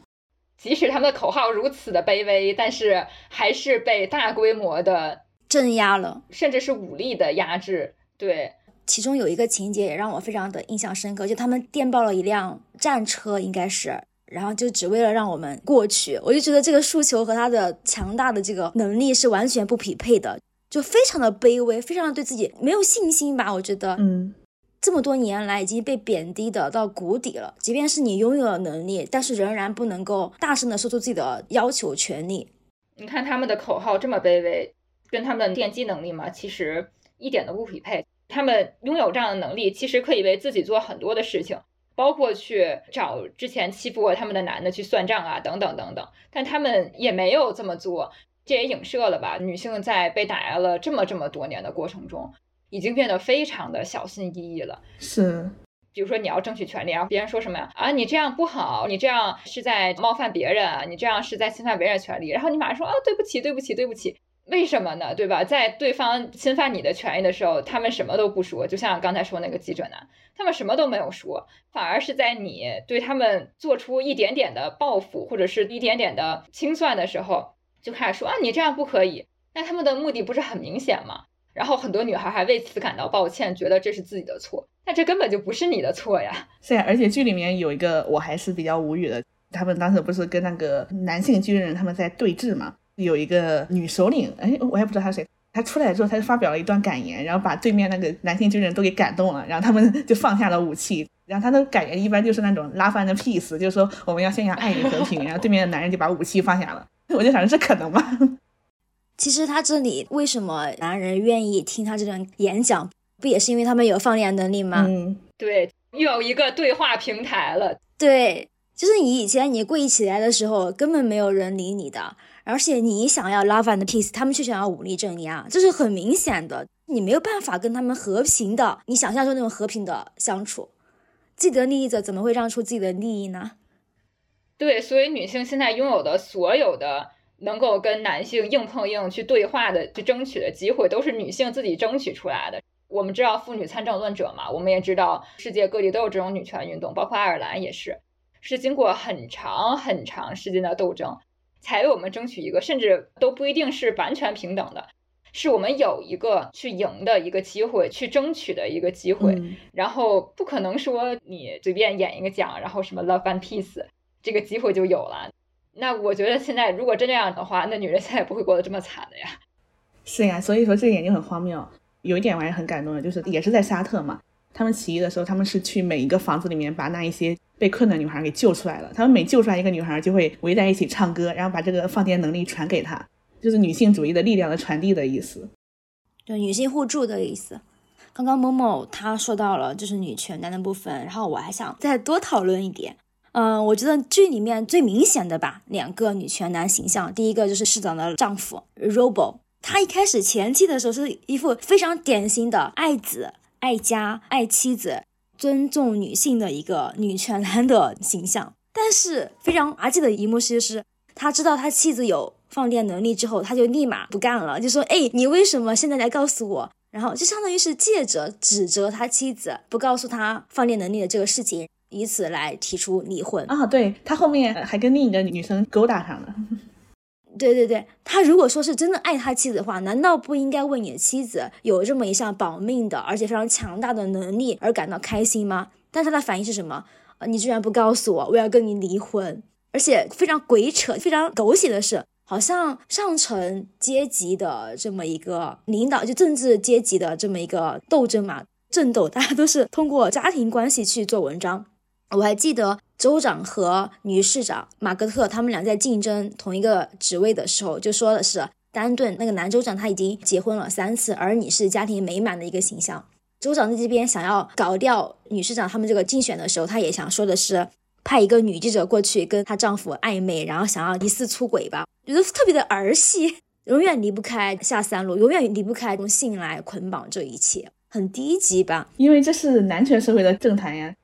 即使他们的口号如此的卑微，但是还是被大规模的
镇压了，
甚至是武力的压制。对，
其中有一个情节也让我非常的印象深刻，就他们电报了一辆战车，应该是，然后就只为了让我们过去。我就觉得这个诉求和他的强大的这个能力是完全不匹配的，就非常的卑微，非常的对自己没有信心吧？我觉得，
嗯。
这么多年来已经被贬低的到谷底了。即便是你拥有了能力，但是仍然不能够大声的说出自己的要求、权利。
你看他们的口号这么卑微，跟他们的电击能力嘛，其实一点都不匹配。他们拥有这样的能力，其实可以为自己做很多的事情，包括去找之前欺负过他们的男的去算账啊，等等等等。但他们也没有这么做，这也影射了吧？女性在被打压了这么这么多年的过程中。已经变得非常的小心翼翼了。
是，
比如说你要争取权利，然后别人说什么呀？啊，你这样不好，你这样是在冒犯别人，你这样是在侵犯别人权利。然后你马上说啊，对不起，对不起，对不起。为什么呢？对吧？在对方侵犯你的权益的时候，他们什么都不说，就像刚才说那个记者男，他们什么都没有说，反而是在你对他们做出一点点的报复或者是一点点的清算的时候，就开始说啊，你这样不可以。那他们的目的不是很明显吗？然后很多女孩还为此感到抱歉，觉得这是自己的错，但这根本就不是你的错呀。
是呀，而且剧里面有一个我还是比较无语的，他们当时不是跟那个男性军人他们在对峙嘛？有一个女首领，哎，我也不知道她是谁，她出来之后，她就发表了一段感言，然后把对面那个男性军人都给感动了，然后他们就放下了武器。然后他的感言一般就是那种拉翻的 peace，就是说我们要宣扬爱与和平。然后对面的男人就把武器放下了，我就想着这可能吗？
其实他这里为什么男人愿意听他这段演讲，不也是因为他们有放电能力吗？
嗯，
对，又有一个对话平台了。
对，就是你以前你跪起来的时候，根本没有人理你的，而且你想要 love and peace，他们却想要武力镇压，这是很明显的，你没有办法跟他们和平的，你想象中那种和平的相处。既得利益者怎么会让出自己的利益呢？
对，所以女性现在拥有的所有的。能够跟男性硬碰硬去对话的、去争取的机会，都是女性自己争取出来的。我们知道妇女参政论者嘛，我们也知道世界各地都有这种女权运动，包括爱尔兰也是。是经过很长很长时间的斗争，才为我们争取一个，甚至都不一定是完全平等的，是我们有一个去赢的一个机会，去争取的一个机会。
嗯
然后不可能说你随便演一个奖，然后什么 love and peace 这个机会就有了。那我觉得现在如果真这样的话，那女人现在不会过得这么惨的呀。
是呀，所以说这一点就很荒谬。有一点我还是很感动的，就是也是在沙特嘛，他们起义的时候，他们是去每一个房子里面把那一些被困的女孩给救出来了。他们每救出来一个女孩，就会围在一起唱歌，然后把这个放电能力传给她，就是女性主义的力量的传递的意思。
对女性互助的意思。刚刚某某他说到了就是女权男的部分，然后我还想再多讨论一点。嗯，我觉得剧里面最明显的吧，两个女权男形象，第一个就是市长的丈夫 Robo，他一开始前期的时候是一副非常典型的爱子、爱家、爱妻子、尊重女性的一个女权男的形象，但是非常滑稽的一幕是，就是他知道他妻子有放电能力之后，他就立马不干了，就说：“哎，你为什么现在来告诉我？”然后就相当于是借着指责他妻子不告诉他放电能力的这个事情，以此来提出离婚。
啊，对他后面还跟另一个女生勾搭上了。
对对对，他如果说是真的爱他妻子的话，难道不应该为你的妻子有这么一项保命的而且非常强大的能力而感到开心吗？但他的反应是什么？呃，你居然不告诉我，我要跟你离婚！而且非常鬼扯、非常狗血的是，好像上层阶级的这么一个领导，就政治阶级的这么一个斗争嘛，争斗，大家都是通过家庭关系去做文章。我还记得州长和女市长马格特他们俩在竞争同一个职位的时候，就说的是丹顿那个男州长他已经结婚了三次，而你是家庭美满的一个形象。州长在这边想要搞掉女市长他们这个竞选的时候，他也想说的是派一个女记者过去跟她丈夫暧昧，然后想要疑似出轨吧，觉得特别的儿戏，永远离不开下三路，永远离不开用性来捆绑这一切，很低级吧？
因为这是男权社会的政坛呀。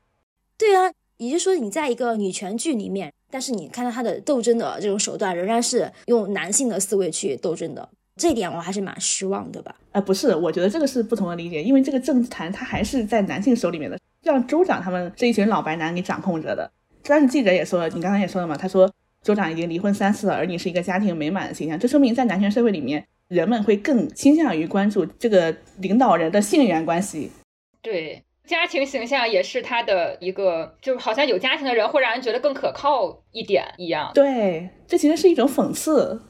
对啊，也就是说你在一个女权剧里面，但是你看到她的斗争的这种手段仍然是用男性的思维去斗争的，这一点我还是蛮失望的吧。
啊，不是，我觉得这个是不同的理解，因为这个政坛它还是在男性手里面的，让州长他们这一群老白男给掌控着的。但是记者也说了，你刚才也说了嘛，他说州长已经离婚三次了，而你是一个家庭美满的形象，这说明在男权社会里面，人们会更倾向于关注这个领导人的性缘关系。
对，家庭形象也是他的一个，就好像有家庭的人会让人觉得更可靠一点一样。
对，这其实是一种讽刺。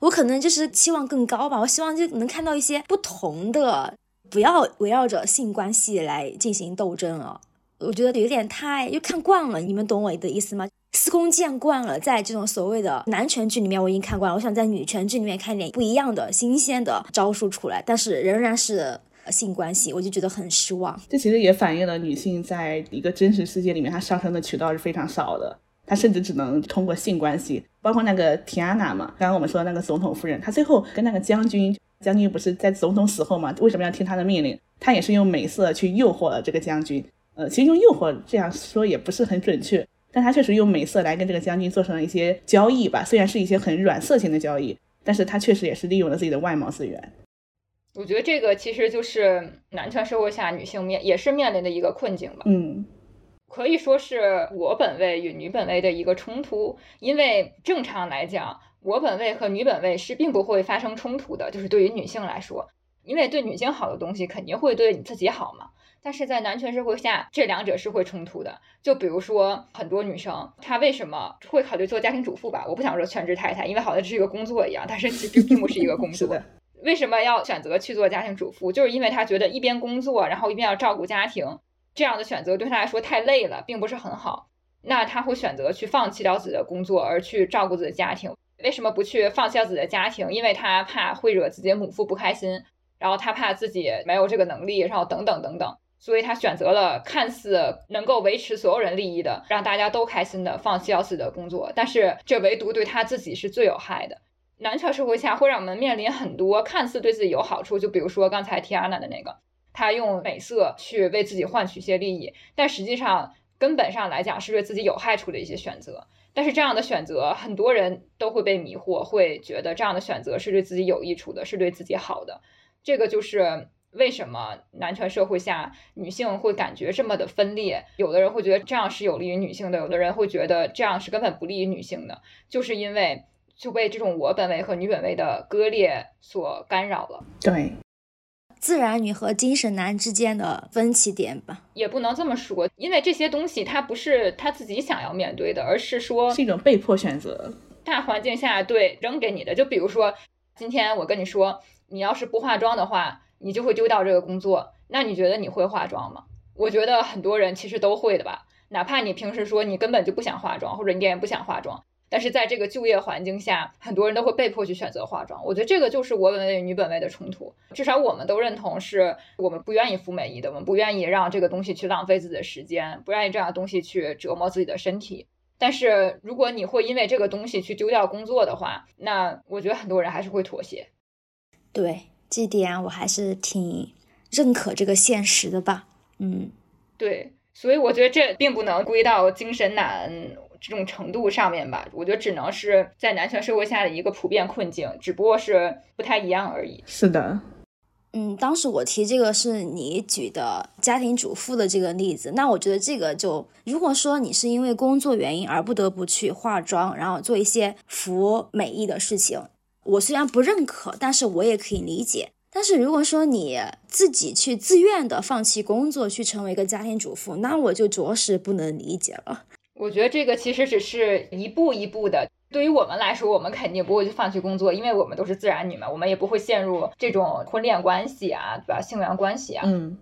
我可能就是期望更高吧，我希望就能看到一些不同的，不要围绕着性关系来进行斗争啊。我觉得有点太又看惯了，你们懂我的意思吗？司空见惯了，在这种所谓的男权剧里面我已经看惯了，我想在女权剧里面看点不一样的、新鲜的招数出来，但是仍然是性关系，我就觉得很失望。
这其实也反映了女性在一个真实世界里面，她上升的渠道是非常少的，她甚至只能通过性关系。包括那个提安娜嘛，刚刚我们说的那个总统夫人，她最后跟那个将军，将军不是在总统死后嘛，为什么要听他的命令？她也是用美色去诱惑了这个将军。呃，其实用诱惑这样说也不是很准确，但她确实用美色来跟这个将军做成了一些交易吧，虽然是一些很软色情的交易，但是她确实也是利用了自己的外貌资源。
我觉得这个其实就是男权社会下女性面也是面临的一个困境吧。
嗯，
可以说是我本位与女本位的一个冲突，因为正常来讲，我本位和女本位是并不会发生冲突的，就是对于女性来说，因为对女性好的东西肯定会对你自己好嘛。但是在男权社会下，这两者是会冲突的。就比如说，很多女生她为什么会考虑做家庭主妇吧？我不想说全职太太，因为好像这是一个工作一样，但是其实并不是一个工作。为什么要选择去做家庭主妇？就是因为他觉得一边工作，然后一边要照顾家庭，这样的选择对他来说太累了，并不是很好。那他会选择去放弃掉自己的工作，而去照顾自己的家庭。为什么不去放弃掉自己的家庭？因为他怕会惹自己的母父不开心，然后他怕自己没有这个能力，然后等等等等。所以他选择了看似能够维持所有人利益的，让大家都开心的放弃掉自己的工作，但是这唯独对他自己是最有害的。男权社会下会让我们面临很多看似对自己有好处，就比如说刚才 Tiana 的那个，他用美色去为自己换取一些利益，但实际上根本上来讲是对自己有害处的一些选择。但是这样的选择，很多人都会被迷惑，会觉得这样的选择是对自己有益处的，是对自己好的。这个就是为什么男权社会下女性会感觉这么的分裂？有的人会觉得这样是有利于女性的，有的人会觉得这样是根本不利于女性的，就是因为就被这种我本位和女本位的割裂所干扰了。
对，
自然女和精神男之间的分歧点吧，
也不能这么说，因为这些东西它不是他自己想要面对的，而是说
是一种被迫选择。
大环境下对扔给你的。就比如说，今天我跟你说，你要是不化妆的话。你就会丢掉这个工作，那你觉得你会化妆吗？我觉得很多人其实都会的吧，哪怕你平时说你根本就不想化妆，或者你也不想化妆，但是在这个就业环境下，很多人都会被迫去选择化妆。我觉得这个就是我本位女本位的冲突，至少我们都认同是我们不愿意服美役的，我们不愿意让这个东西去浪费自己的时间，不愿意这样的东西去折磨自己的身体。但是如果你会因为这个东西去丢掉工作的话，那我觉得很多人还是会妥协。
对。这点我还是挺认可这个现实的吧，嗯，
对，所以我觉得这并不能归到精神男这种程度上面吧，我觉得只能是在男权社会下的一个普遍困境，只不过是不太一样而已。
是的，
嗯，当时我提这个是你举的家庭主妇的这个例子，那我觉得这个就如果说你是因为工作原因而不得不去化妆，然后做一些服美意的事情。我虽然不认可，但是我也可以理解。但是如果说你自己去自愿的放弃工作去成为一个家庭主妇，那我就着实不能理解了。
我觉得这个其实只是一步一步的。对于我们来说，我们肯定不会去放弃工作，因为我们都是自然女嘛，我们也不会陷入这种婚恋关系啊，对吧？性缘关系啊，
嗯。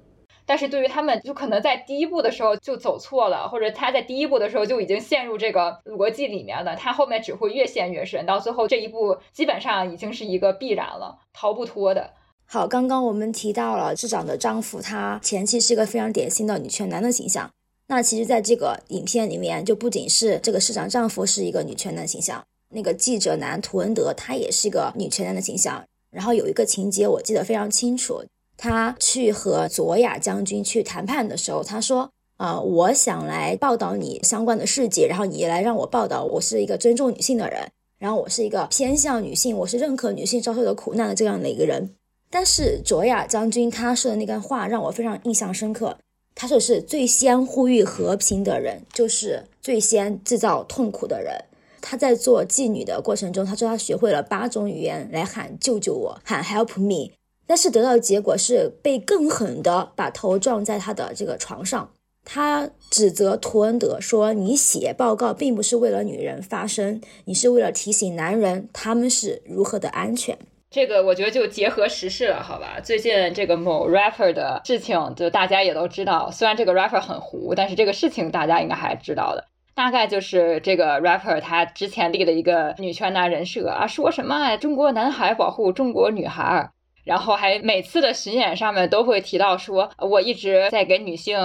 但是对于他们，就可能在第一步的时候就走错了，或者他在第一步的时候就已经陷入这个逻辑里面了，他后面只会越陷越深，到最后这一步基本上已经是一个必然了，逃不脱的。
好，刚刚我们提到了市长的丈夫，他前期是一个非常典型的女权男的形象。那其实，在这个影片里面，就不仅是这个市长丈夫是一个女权男形象，那个记者男图恩德他也是一个女权男的形象。然后有一个情节我记得非常清楚。他去和佐雅将军去谈判的时候，他说：“啊，我想来报道你相关的事迹，然后你来让我报道。我是一个尊重女性的人，然后我是一个偏向女性，我是认可女性遭受的苦难的这样的一个人。”但是佐雅将军他说的那段话让我非常印象深刻。他说是最先呼吁和平的人，就是最先制造痛苦的人。他在做妓女的过程中，他说他学会了八种语言来喊救救我，喊 help me。但是得到的结果是被更狠的把头撞在他的这个床上。他指责图恩德说：“你写报告并不是为了女人发声，你是为了提醒男人他们是如何的安全。”
这个我觉得就结合时事了，好吧？最近这个某 rapper 的事情，就大家也都知道。虽然这个 rapper 很糊，但是这个事情大家应该还知道的。大概就是这个 rapper 他之前立了一个女权男人设啊，说什么中国男孩保护中国女孩。然后还每次的巡演上面都会提到说，我一直在给女性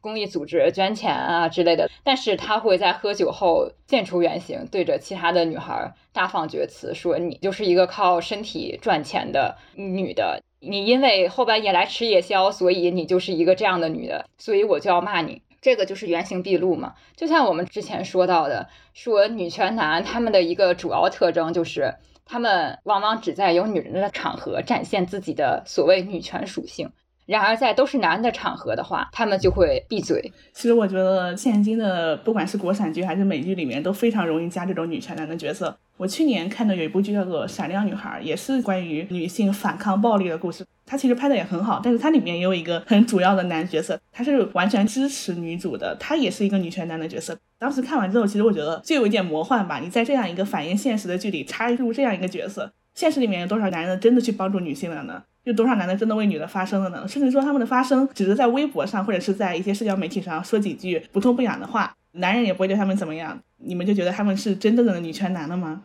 公益组织捐钱啊之类的。但是他会在喝酒后现出原形，对着其他的女孩大放厥词，说你就是一个靠身体赚钱的女的，你因为后半夜来吃夜宵，所以你就是一个这样的女的，所以我就要骂你。这个就是原形毕露嘛。就像我们之前说到的，说女权男他们的一个主要特征就是。他们往往只在有女人的场合展现自己的所谓女权属性，然而在都是男的场合的话，他们就会闭嘴。
其实我觉得现今的不管是国产剧还是美剧里面，都非常容易加这种女权男的角色。我去年看的有一部剧叫做《闪亮女孩》，也是关于女性反抗暴力的故事。它其实拍的也很好，但是它里面也有一个很主要的男角色，他是完全支持女主的，他也是一个女权男的角色。当时看完之后，其实我觉得就有一点魔幻吧。你在这样一个反映现实的剧里插入这样一个角色，现实里面有多少男人真的去帮助女性了呢？有多少男的真的为女的发声了呢？甚至说他们的发声只是在微博上或者是在一些社交媒体上说几句不痛不痒的话，男人也不会对他们怎么样。你们就觉得他们是真正的女权男了吗？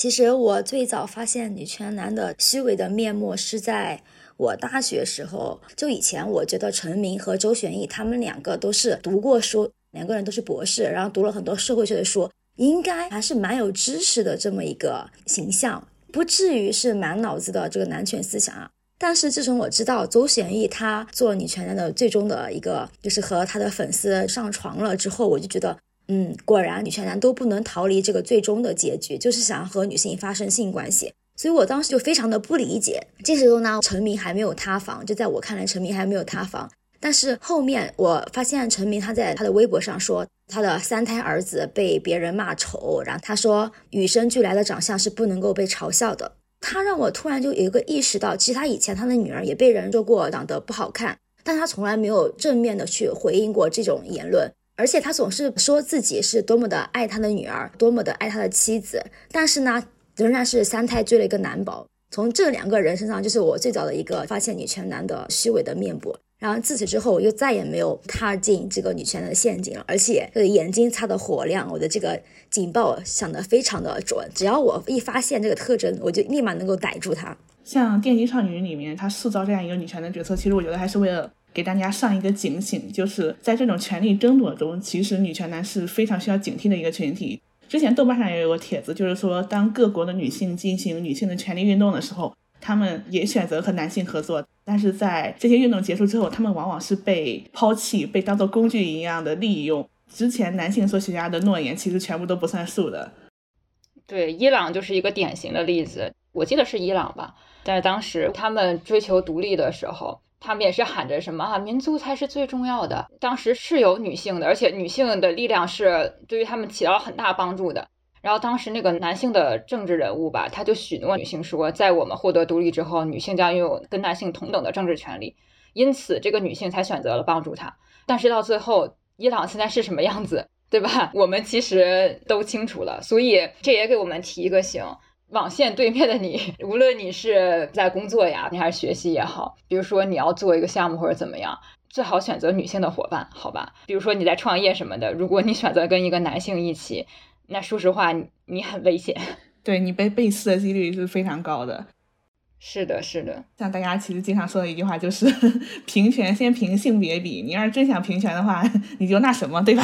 其实我最早发现女权男的虚伪的面目是在我大学时候。就以前我觉得陈明和周旋义他们两个都是读过书，两个人都是博士，然后读了很多社会学的书，应该还是蛮有知识的这么一个形象，不至于是满脑子的这个男权思想啊。但是自从我知道周旋义他做女权男的最终的一个就是和他的粉丝上床了之后，我就觉得。嗯，果然女权男都不能逃离这个最终的结局，就是想和女性发生性关系。所以我当时就非常的不理解。这时候呢，陈明还没有塌房，就在我看来，陈明还没有塌房。但是后面我发现陈明他在他的微博上说，他的三胎儿子被别人骂丑，然后他说与生俱来的长相是不能够被嘲笑的。他让我突然就有一个意识到，其实他以前他的女儿也被人说过长得不好看，但他从来没有正面的去回应过这种言论，而且他总是说自己是多么的爱他的女儿，多么的爱他的妻子，但是呢，仍然是三胎追了一个男宝。从这两个人身上，就是我最早的一个发现女权男的虚伪的面部。然后自此之后，我就再也没有踏进这个女权的陷阱了，而且这个眼睛擦的火亮，我的这个警报响的非常的准，只要我一发现这个特征，我就立马能够逮住他。
像《电击少女》里面，她塑造这样一个女权的角色，其实我觉得还是为了给大家上一个警醒，就是在这种权力争夺中，其实女权男是非常需要警惕的一个群体。之前豆瓣上也有个帖子，就是说当各国的女性进行女性的权利运动的时候。他们也选择和男性合作，但是在这些运动结束之后，他们往往是被抛弃，被当做工具一样的利用。之前男性所许下的诺言，其实全部都不算数的。
对，伊朗就是一个典型的例子。我记得是伊朗吧，但是当时他们追求独立的时候，他们也是喊着什么啊，民族才是最重要的。当时是有女性的，而且女性的力量是对于他们起到很大帮助的。然后当时那个男性的政治人物吧，他就许诺女性说，在我们获得独立之后，女性将拥有跟男性同等的政治权利。因此，这个女性才选择了帮助他。但是到最后，伊朗现在是什么样子，对吧？我们其实都清楚了。所以这也给我们提一个醒：网线对面的你，无论你是在工作呀，你还是学习也好，比如说你要做一个项目或者怎么样，最好选择女性的伙伴，好吧？比如说你在创业什么的，如果你选择跟一个男性一起。那说实话，你很危险，
对你被背刺的几率是非常高的。
是的，是的。
像大家其实经常说的一句话就是“ 平权先平性别比”，你要是真想平权的话，你就那什么，对吧？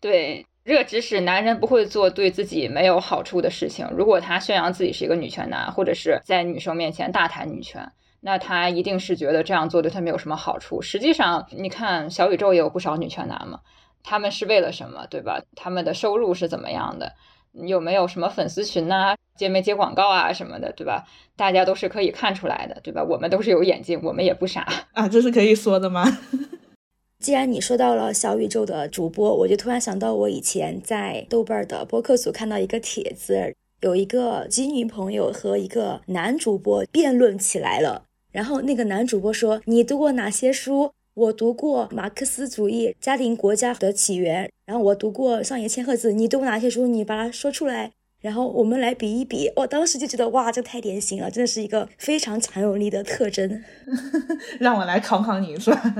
对，这个指使男人不会做对自己没有好处的事情。如果他宣扬自己是一个女权男，或者是在女生面前大谈女权，那他一定是觉得这样做对他没有什么好处。实际上，你看小宇宙也有不少女权男嘛。他们是为了什么，对吧？他们的收入是怎么样的？有没有什么粉丝群呐？接没接广告啊什么的，对吧？大家都是可以看出来的，对吧？我们都是有眼睛，我们也不傻
啊，这是可以说的吗？
既然你说到了小宇宙的主播，我就突然想到，我以前在豆瓣的播客组看到一个帖子，有一个基女朋友和一个男主播辩论起来了，然后那个男主播说：“你读过哪些书？”我读过马克思主义家庭国家的起源，然后我读过上野千鹤子。你读过哪些书？你把它说出来，然后我们来比一比。我当时就觉得哇，这太典型了，真的是一个非常强有力的特征。
让我来考考你，是吧？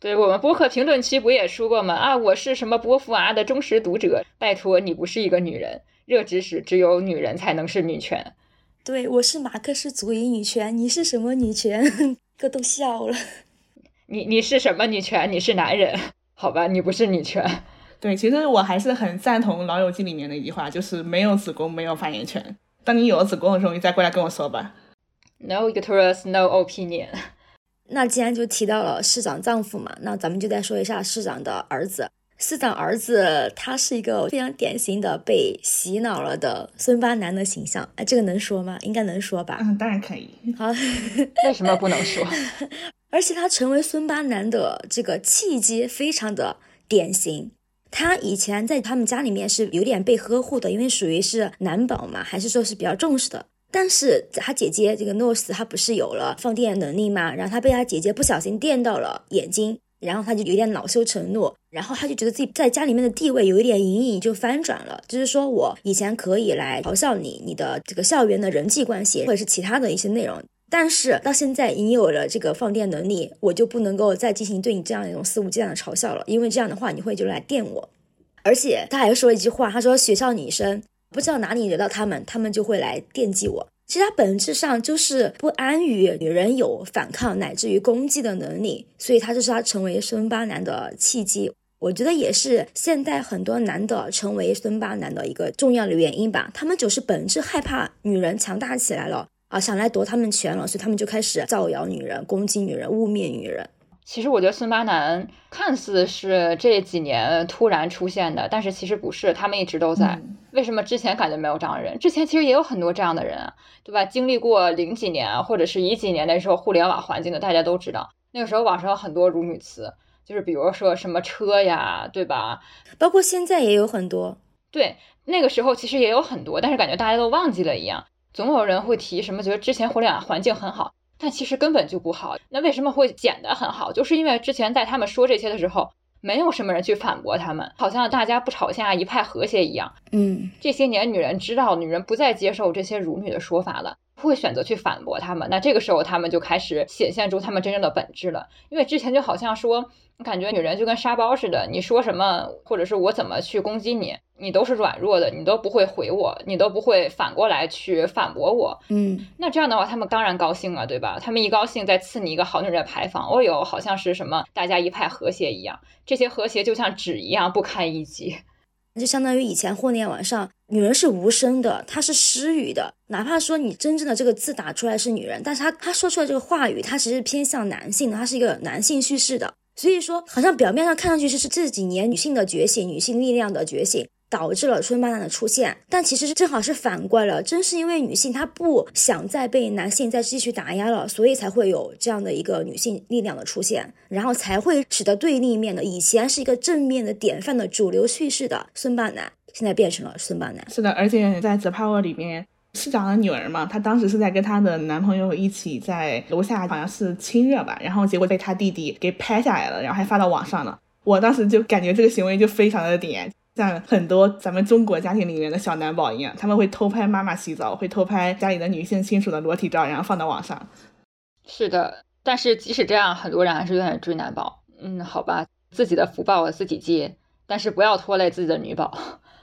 对我们播客评论区不也说过吗？啊，我是什么波伏娃的忠实读者。拜托，你不是一个女人，热知识，只有女人才能是女权。
对，我是马克思主义女权，你是什么女权？哥都笑了。
你你是什么女权？你是男人，好吧？你不是女权。
对，其实我还是很赞同《老友记》里面的一句话，就是没有子宫，没有发言权。当你有了子宫的时候，你再过来跟我说吧。
No uterus, no opinion。
那既然就提到了市长丈夫嘛，那咱们就再说一下市长的儿子。市长儿子他是一个非常典型的被洗脑了的孙八男的形象。哎，这个能说吗？应该能说吧？
嗯，当然可以。
好，
为什么不能说？
而且他成为孙八男的这个契机非常的典型。他以前在他们家里面是有点被呵护的，因为属于是男宝嘛，还是说是比较重视的。但是他姐姐这个诺斯，他不是有了放电能力嘛？然后他被他姐姐不小心电到了眼睛，然后他就有点恼羞成怒，然后他就觉得自己在家里面的地位有一点隐隐就翻转了，就是说我以前可以来嘲笑你，你的这个校园的人际关系或者是其他的一些内容。但是到现在你有了这个放电能力，我就不能够再进行对你这样一种肆无忌惮的嘲笑了，因为这样的话你会就来电我。而且他还说了一句话，他说学校女生不知道哪里惹到他们，他们就会来惦记我。其实他本质上就是不安于女人有反抗乃至于攻击的能力，所以他就是他成为孙八男的契机。我觉得也是现代很多男的成为孙八男的一个重要的原因吧。他们就是本质害怕女人强大起来了。啊，想来夺他们权了，所以他们就开始造谣女人、攻击女人、污蔑女人。
其实我觉得孙八男看似是这几年突然出现的，但是其实不是，他们一直都在。
嗯
为什么之前感觉没有这样的人？之前其实也有很多这样的人啊，对吧？经历过零几年或者是一几年那时候互联网环境的，大家都知道，那个时候网上有很多辱女词，就是比如说什么车呀，对吧？
包括现在也有很多。
对，那个时候其实也有很多，但是感觉大家都忘记了一样。总有人会提什么，觉得之前互联网环境很好，但其实根本就不好。那为什么会剪得很好？就是因为之前在他们说这些的时候，没有什么人去反驳他们，好像大家不吵架，一派和谐一样。
嗯，
这些年，女人知道女人不再接受这些辱女的说法了，会选择去反驳他们。那这个时候，他们就开始显现出他们真正的本质了。因为之前就好像说，感觉女人就跟沙包似的，你说什么，或者是我怎么去攻击你，你都是软弱的，你都不会回我，你都不会反过来去反驳我。
嗯，
那这样的话，他们当然高兴了，对吧？他们一高兴，再赐你一个好女人牌坊，哦哟，好像是什么大家一派和谐一样。这些和谐就像纸一样不堪一击。
就相当于以前互联网上，女人是无声的，她是失语的。哪怕说你真正的这个字打出来是女人，但是她她说出来这个话语，她其实偏向男性的，她是一个男性叙事的。所以说，好像表面上看上去是是这几年女性的觉醒，女性力量的觉醒。导致了春八男的出现，但其实是正好是反过来了，正是因为女性她不想再被男性再继续打压了，所以才会有这样的一个女性力量的出现，然后才会使得对立面的以前是一个正面的典范的主流叙事的孙八男，现在变成了孙八男。
是的，而且在《The Power》里面，市长的女儿嘛，她当时是在跟她的男朋友一起在楼下，好像是亲热吧，然后结果被她弟弟给拍下来了，然后还发到网上了。我当时就感觉这个行为就非常的点，像很多咱们中国家庭里面的小男宝一样，他们会偷拍妈妈洗澡，会偷拍家里的女性亲属的裸体照，然后放到网上。
是的，但是即使这样，很多人还是愿意追男宝。嗯，好吧，自己的福报我自己接，但是不要拖累自己的女宝。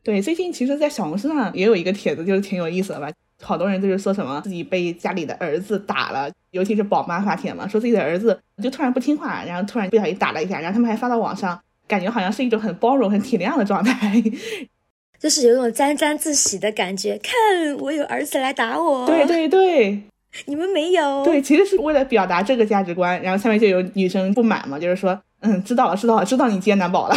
对，最近其实，在小红书上也有一个帖子，就是挺有意思的吧。好多人就是说什么自己被家里的儿子打了，尤其是宝妈发帖嘛，说自己的儿子就突然不听话，然后突然不小心打了一下，然后他们还发到网上，感觉好像是一种很包容、很体谅的状态。
就是有种沾沾自喜的感觉，看我有儿子来打我，
对对对
你们没有，
对，其实是为了表达这个价值观，然后下面就有女生不满嘛，就是说，嗯，知道了，知道了，知道你接男宝了。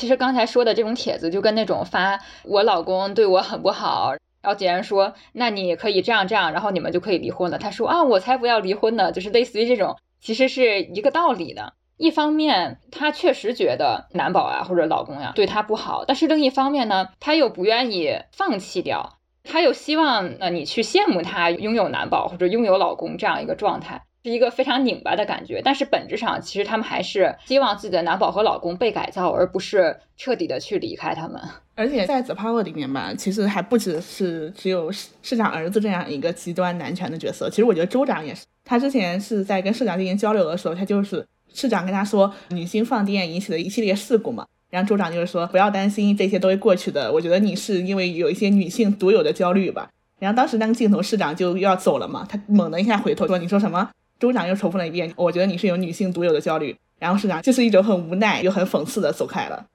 其实刚才说的这种帖子，就跟那种发我老公对我很不好，然后别人说那你可以这样这样，然后你们就可以离婚了。他说啊，我才不要离婚呢，就是类似于这种，其实是一个道理的。一方面，他确实觉得男宝啊或者老公呀、对他不好，但是另一方面呢，他又不愿意放弃掉，他又希望呃你去羡慕他拥有男宝或者拥有老公这样一个状态。是一个非常拧巴的感觉，但是本质上其实他们还是希望自己的男宝和老公被改造，而不是彻底的去离开他们。
而且在《The Power》里面吧，其实还不只是只有市长儿子这样一个极端男权的角色。其实我觉得州长也是，他之前是在跟市长进行交流的时候，他就是市长跟他说女星放电引起的一系列事故嘛，然后州长就是说不要担心，这些都会过去的。我觉得你是因为有一些女性独有的焦虑吧。然后当时那个镜头，市长就要走了嘛，他猛地一下回头说：“你说什么？”州长又重复了一遍：“我觉得你是有女性独有的焦虑。”然后市长就是一种很无奈又很讽刺的走开了。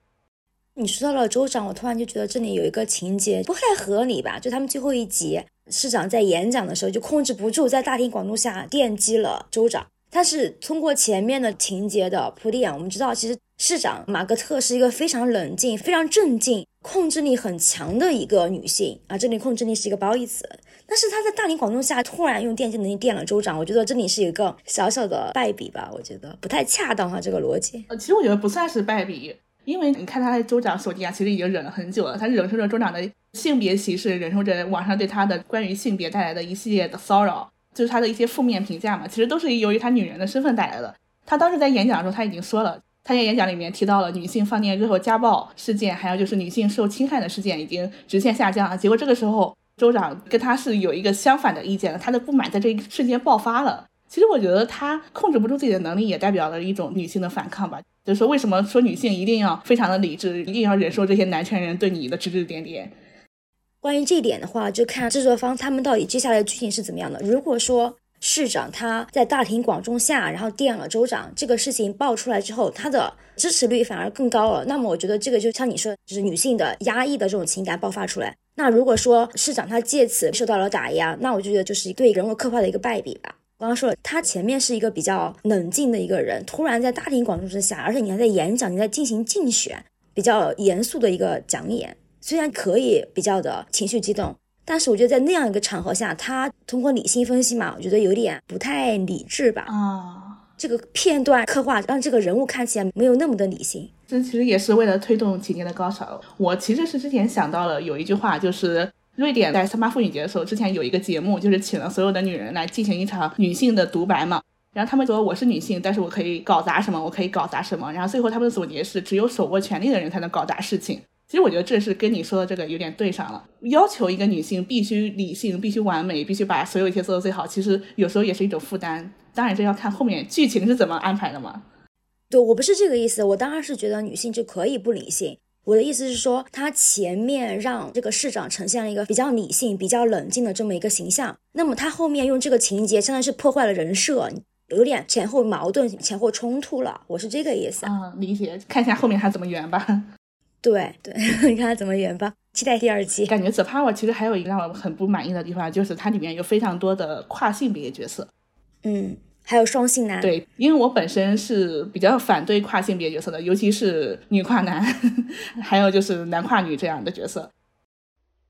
你说到了州长，我突然就觉得这里有一个情节不太合理吧？就他们最后一集，市长在演讲的时候就控制不住，在大庭广众下电击了州长。但是通过前面的情节的铺垫，我们知道其实市长马格特是一个非常冷静、非常镇静、控制力很强的一个女性啊。这里控制力是一个褒义词，但是他在大庭广众下突然用电击能力电了州长，我觉得这里是一个小小的败笔吧？我觉得不太恰当哈，这个逻辑。
呃，其实我觉得不算是败笔，因为你看他在州长手底下其实已经忍了很久了，他忍受着州长的性别歧视，忍受着网上对他的关于性别带来的一系列的骚扰，就是他的一些负面评价嘛，其实都是由于他女人的身份带来的。他当时在演讲的时候他已经说了，他在演讲里面提到了女性放电之后家暴事件，还有就是女性受侵害的事件已经直线下降了。结果这个时候州长跟他是有一个相反的意见的，他的不满在这一瞬间爆发了。其实我觉得他控制不住自己的能力，也代表了一种女性的反抗吧。就是说，为什么说女性一定要非常的理智，一定要忍受这些男权人对你的指指点点？
关于这一点的话，就看制作方他们到底接下来的剧情是怎么样的。如果说市长他在大庭广众下，然后电了州长这个事情爆出来之后，他的支持率反而更高了，那么我觉得这个就像你说，就是女性的压抑的这种情感爆发出来。那如果说市长他借此受到了打压，那我就觉得就是对人物刻画的一个败笔吧。刚刚说了，他前面是一个比较冷静的一个人，突然在大庭广众之下，而且你还在演讲，你在进行竞选，比较严肃的一个讲演，虽然可以比较的情绪激动，但是我觉得在那样一个场合下，他通过理性分析嘛，我觉得有点不太理智吧。
啊，
这个片段刻画让这个人物看起来没有那么的理性。
这其实也是为了推动情节的高潮。我其实是之前想到了有一句话，就是瑞典在三八妇女节的时候，之前有一个节目，就是请了所有的女人来进行一场女性的独白嘛。然后他们说我是女性，但是我可以搞砸什么，我可以搞砸什么。然后最后他们的总结是，只有手握权力的人才能搞砸事情。其实我觉得这是跟你说的这个有点对上了。要求一个女性必须理性、必须完美、必须把所有一切做到最好，其实有时候也是一种负担。当然这要看后面剧情是怎么安排的嘛。
对我不是这个意思，我当然是觉得女性就可以不理性。我的意思是说，她前面让这个市长呈现了一个比较理性、比较冷静的这么一个形象，那么她后面用这个情节，相当于是破坏了人设，有点前后矛盾、前后冲突了。我是这个意思。
嗯，理解。看一下后面他怎么圆吧。
对对，你看他怎么圆吧。期待第二季。
感觉《The Power》其实还有一个让我很不满意的地方，就是它里面有非常多的跨性别角色。
嗯。还有双性男，
对，因为我本身是比较反对跨性别角色的，尤其是女跨男，还有就是男跨女这样的角色。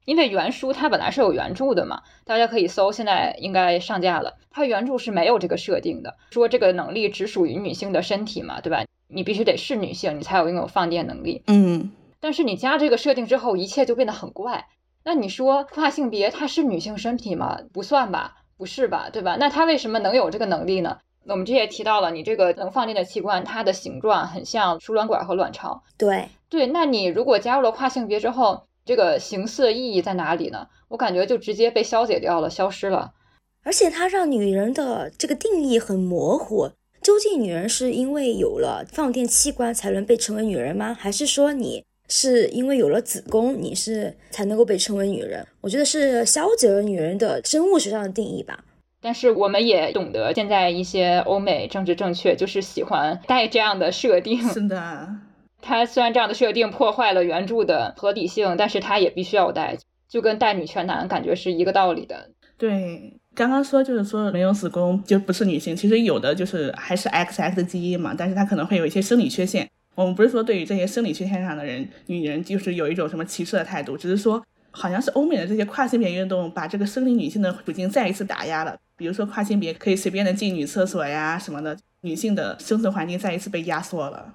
因为原书它本来是有原著的嘛，大家可以搜，现在应该上架了。它原著是没有这个设定的，说这个能力只属于女性的身体嘛，对吧？你必须得是女性，你才有拥有放电能力。
嗯，
但是你加这个设定之后，一切就变得很怪。那你说跨性别它是女性身体吗？不算吧。不是吧，对吧？那它为什么能有这个能力呢？我们这也提到了，你这个能放电的器官，它的形状很像输卵管和卵巢。
对
对，那你如果加入了跨性别之后，这个形似的意义在哪里呢？我感觉就直接被消解掉了，消失了。
而且它让女人的这个定义很模糊，究竟女人是因为有了放电器官才能被称为女人吗？还是说你？是因为有了子宫，你是才能够被称为女人。我觉得是消解了女人的生物学上的定义吧。
但是我们也懂得，现在一些欧美政治正确就是喜欢带这样的设定。
是的，
它虽然这样的设定破坏了原著的合理性，但是它也必须要带，就跟带女权男感觉是一个道理的。
对，刚刚说就是说没有子宫就不是女性，其实有的就是还是 XX 基因嘛，但是它可能会有一些生理缺陷。我们不是说对于这些生理缺陷上的人，女人就是有一种什么歧视的态度，只是说好像是欧美的这些跨性别运动把这个生理女性的处境再一次打压了。比如说跨性别可以随便的进女厕所呀什么的，女性的生存环境再一次被压缩了。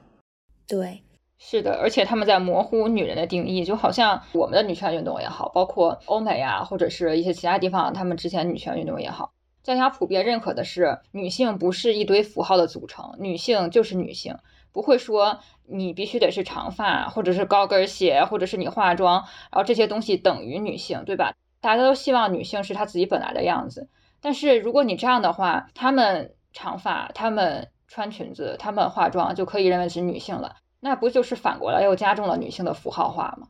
对，
是的，而且他们在模糊女人的定义，就好像我们的女权运动也好，包括欧美啊或者是一些其他地方，他们之前女权运动也好，大家普遍认可的是女性不是一堆符号的组成，女性就是女性。不会说你必须得是长发，或者是高跟鞋，或者是你化妆，然后这些东西等于女性，对吧？大家都希望女性是她自己本来的样子。但是如果你这样的话，她们长发，她们穿裙子，她们化妆就可以认为是女性了，那不就是反过来又加重了女性的符号化吗？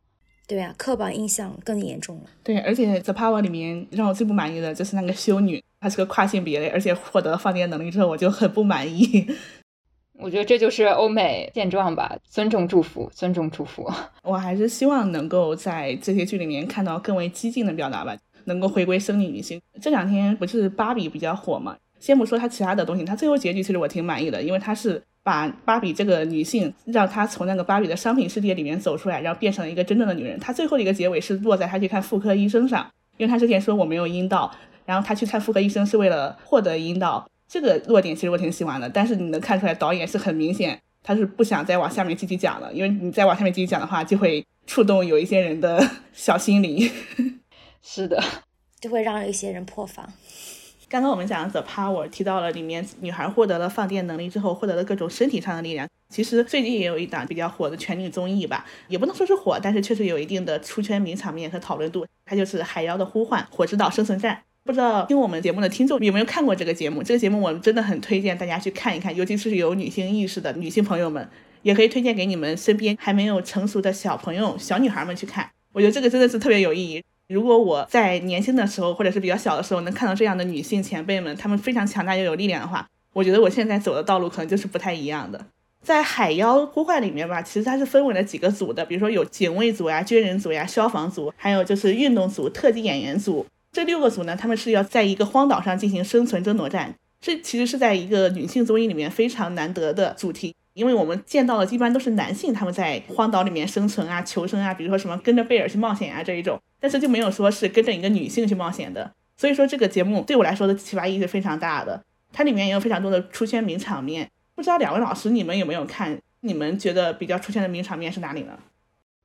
对啊，刻板印象更严重了。
对，而且《The Power》里面让我最不满意的就是那个修女，她是个跨性别的，而且获得了放电能力之后，我就很不满意。
我觉得这就是欧美现状吧，尊重祝福，尊重祝福。
我还是希望能够在这些剧里面看到更为激进的表达吧，能够回归生理女性。这两天不是芭比比较火嘛？先不说它其他的东西，它最后结局其实我挺满意的，因为它是把芭比这个女性，让她从那个芭比的商品世界里面走出来，然后变成了一个真正的女人。她最后的一个结尾是落在她去看妇科医生上，因为她之前说我没有阴道，然后她去看妇科医生是为了获得阴道。这个落点其实我挺喜欢的，但是你能看出来导演是很明显，他是不想再往下面继续讲了，因为你再往下面继续讲的话，就会触动有一些人的 小心灵。
是的，
就会让一些人破防。
刚刚我们讲 The Power 提到了里面女孩获得了放电能力之后，获得了各种身体上的力量。其实最近也有一档比较火的全女综艺吧，也不能说是火，但是确实有一定的出圈名场面和讨论度。它就是《海妖的呼唤：火之岛生存战》。不知道听我们节目的听众有没有看过这个节目？这个节目我们真的很推荐大家去看一看，尤其是有女性意识的女性朋友们，也可以推荐给你们身边还没有成熟的小朋友、小女孩们去看。我觉得这个真的是特别有意义。如果我在年轻的时候，或者是比较小的时候，能看到这样的女性前辈们，她们非常强大又有力量的话，我觉得我现在走的道路可能就是不太一样的。在海妖呼唤里面吧，其实它是分为了几个组的，比如说有警卫组呀、军人组呀、消防组，还有就是运动组、特技演员组。这六个组呢，他们是要在一个荒岛上进行生存争夺战。这其实是在一个女性综艺里面非常难得的主题，因为我们见到的一般都是男性他们在荒岛里面生存啊、求生啊，比如说什么跟着贝尔去冒险啊这一种，但是就没有说是跟着一个女性去冒险的。所以说这个节目对我来说的启发意义是非常大的，它里面也有非常多的出圈名场面。不知道两位老师你们有没有看？你们觉得比较出圈的名场面是哪里呢？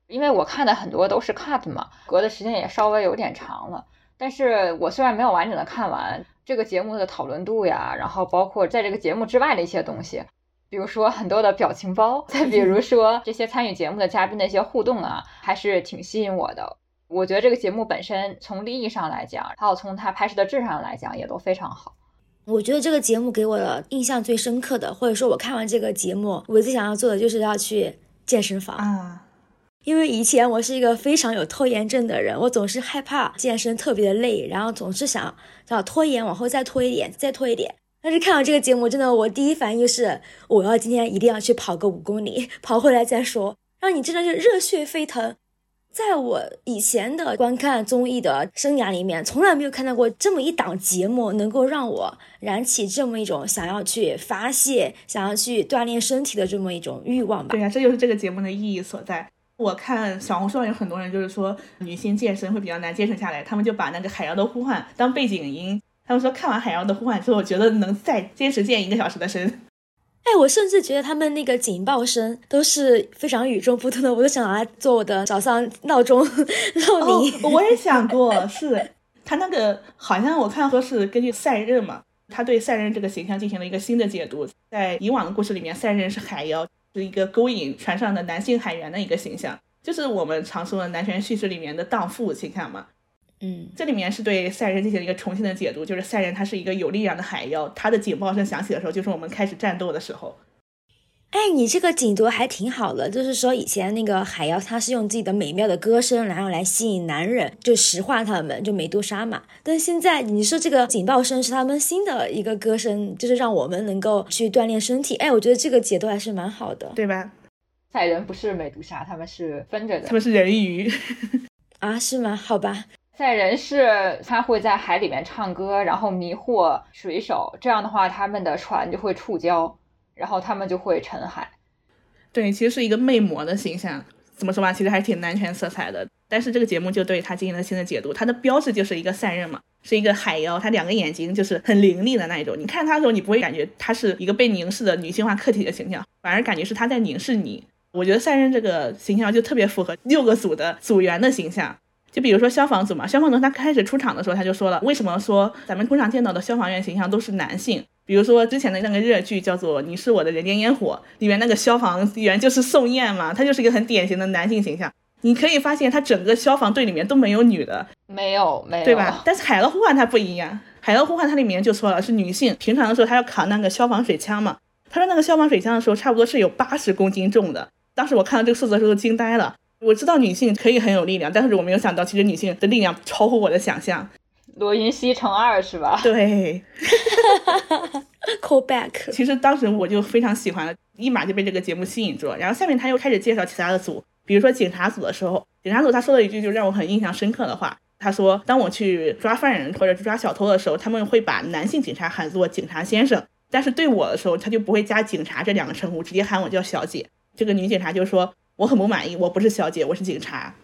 因为我看的很多都是 cut 嘛，隔的时间也稍微有点长了。但是我虽然没有完整的看完这个节目的讨论度呀，然后包括在这个节目之外的一些东西，比如说很多的表情包，再比如说这些参与节目的嘉宾的一些互动啊，还是挺吸引我的。我觉得这个节目本身从利益上来讲，还有从它拍摄的质上来讲，也都非常好。
我觉得这个节目给我的印象最深刻的，或者说我看完这个节目，我最想要做的就是要去健身房
啊。
因为以前我是一个非常有拖延症的人，我总是害怕健身特别的累，然后总是想要拖延，往后再拖一点，再拖一点。但是看完这个节目，真的，我第一反应就是我要今天一定要去跑个五公里，跑回来再说，让你真的是热血沸腾。在我以前的观看综艺的生涯里面，从来没有看到过这么一档节目能够让我燃起这么一种想要去发泄、想要去锻炼身体的这么一种欲望吧。
对呀，这就是这个节目的意义所在。我看小红书上有很多人就是说女性健身会比较难坚持下来，他们就把那个海妖的呼唤当背景音。他们说看完海妖的呼唤之后，觉得能再坚持健一个小时的身。
哎，我甚至觉得他们那个警报声都是非常与众不同的，我都想拿来做我的早上闹钟闹铃。
我也想过，是他那个好像我看说是根据赛壬嘛，他对赛壬这个形象进行了一个新的解读。在以往的故事里面，赛壬是海妖。是一个勾引船上的男性海员的一个形象，就是我们常说的男权叙事里面的荡妇形象嘛。
嗯，
这里面是对赛人进行了一个重新的解读，就是赛人他是一个有力量的海妖，他的警报声响起的时候，就是我们开始战斗的时候。
哎，你这个解读还挺好的，就是说以前那个海妖，他是用自己的美妙的歌声，然后来吸引男人，就石化他们，就美杜莎嘛。但现在你说这个警报声是他们新的一个歌声，就是让我们能够去锻炼身体。哎，我觉得这个解读还是蛮好的，
对吧？
赛人不是美杜莎，他们是分着的，
他们是人鱼
啊？是吗？好吧，
赛人是他会在海里面唱歌，然后迷惑水手，这样的话他们的船就会触礁。然后他们就会沉海，
对，其实是一个魅魔的形象，怎么说吧，其实还是挺男权色彩的。但是这个节目就对他进行了新的解读，他的标志就是一个赛壬嘛，是一个海妖，他两个眼睛就是很凌厉的那一种。你看他的时候，你不会感觉他是一个被凝视的女性化客体的形象，反而感觉是他在凝视你。我觉得赛壬这个形象就特别符合六个组的组员的形象。就比如说消防组嘛，消防组他开始出场的时候，他就说了，为什么说咱们通常见到的消防员形象都是男性？比如说之前的那个热剧叫做《你是我的人间烟火》，里面那个消防员就是宋焰嘛，他就是一个很典型的男性形象。你可以发现他整个消防队里面都没有女的，
没有，没有，
对吧？但是《海盗呼唤》它不一样，《海盗呼唤》它里面就说了是女性，平常的时候她要扛那个消防水枪嘛。他说那个消防水枪的时候差不多是有八十公斤重的。当时我看到这个数字的时候都惊呆了。我知道女性可以很有力量，但是我没有想到其实女性的力量超乎我的想象。
罗云熙乘二是吧？
对，
Call back。
其实当时我就非常喜欢了，立马就被这个节目吸引住了。然后下面他又开始介绍其他的组，比如说警察组的时候，警察组他说了一句就让我很印象深刻的话，他说：“当我去抓犯人或者抓小偷的时候，他们会把男性警察喊作警察先生，但是对我的时候，他就不会加警察这两个称呼，直接喊我叫小姐。”这个女警察就说：“我很不满意，我不是小姐，我是警察。”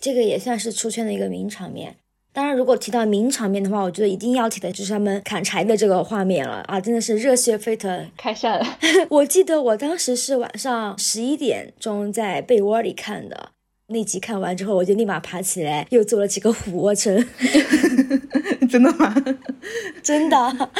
这个也算是出圈的一个名场面。当然，如果提到名场面的话，我觉得一定要提的就是他们砍柴的这个画面了啊！真的是热血沸腾。
开扇。
我记得我当时是晚上十一点钟在被窝里看的那集，看完之后我就立马爬起来，又做了几个俯卧撑。
真的吗？
真的，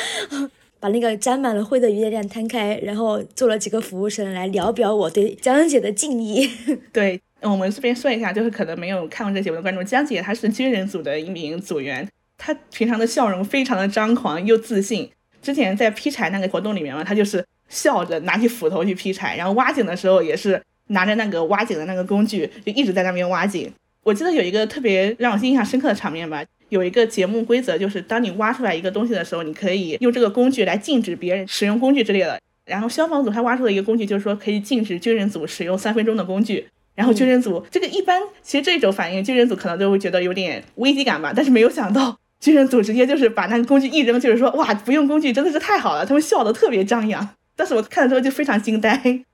把那个沾满了灰的瑜伽垫摊开，然后做了几个俯卧撑来聊表我对江姐的敬意。
对。我们这边说一下，就是可能没有看过这节目的观众，江姐她是军人组的一名组员，她平常的笑容非常的张狂又自信。之前在劈柴那个活动里面嘛，她就是笑着拿起斧头去劈柴，然后挖井的时候也是拿着那个挖井的那个工具，就一直在那边挖井。我记得有一个特别让我印象深刻的场面吧，有一个节目规则就是，当你挖出来一个东西的时候，你可以用这个工具来禁止别人使用工具之类的。然后消防组他挖出了一个工具，就是说可以禁止军人组使用三分钟的工具。然后军人组这个一般，其实这种反应，军人组可能都会觉得有点危机感吧。但是没有想到，军人组直接就是把那个工具一扔，就是说哇，不用工具真的是太好了，他们笑得特别张扬。但是我看了之后就非常惊呆，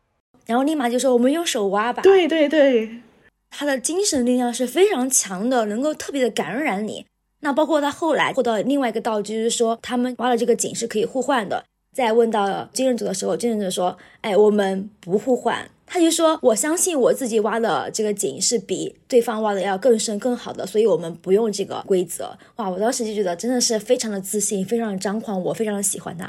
然后立马就说我们用手挖吧。
对对对，
他的精神力量是非常强的，能够特别的感染你。那包括他后来获得另外一个道具，就是说他们挖的这个井是可以互换的。在问到金人组的时候，金人组说：“哎，我们不互换。”他就说：“我相信我自己挖的这个井是比对方挖的要更深更好的，所以我们不用这个规则。”哇，我当时就觉得真的是非常的自信，非常的张狂，我非常的喜欢他。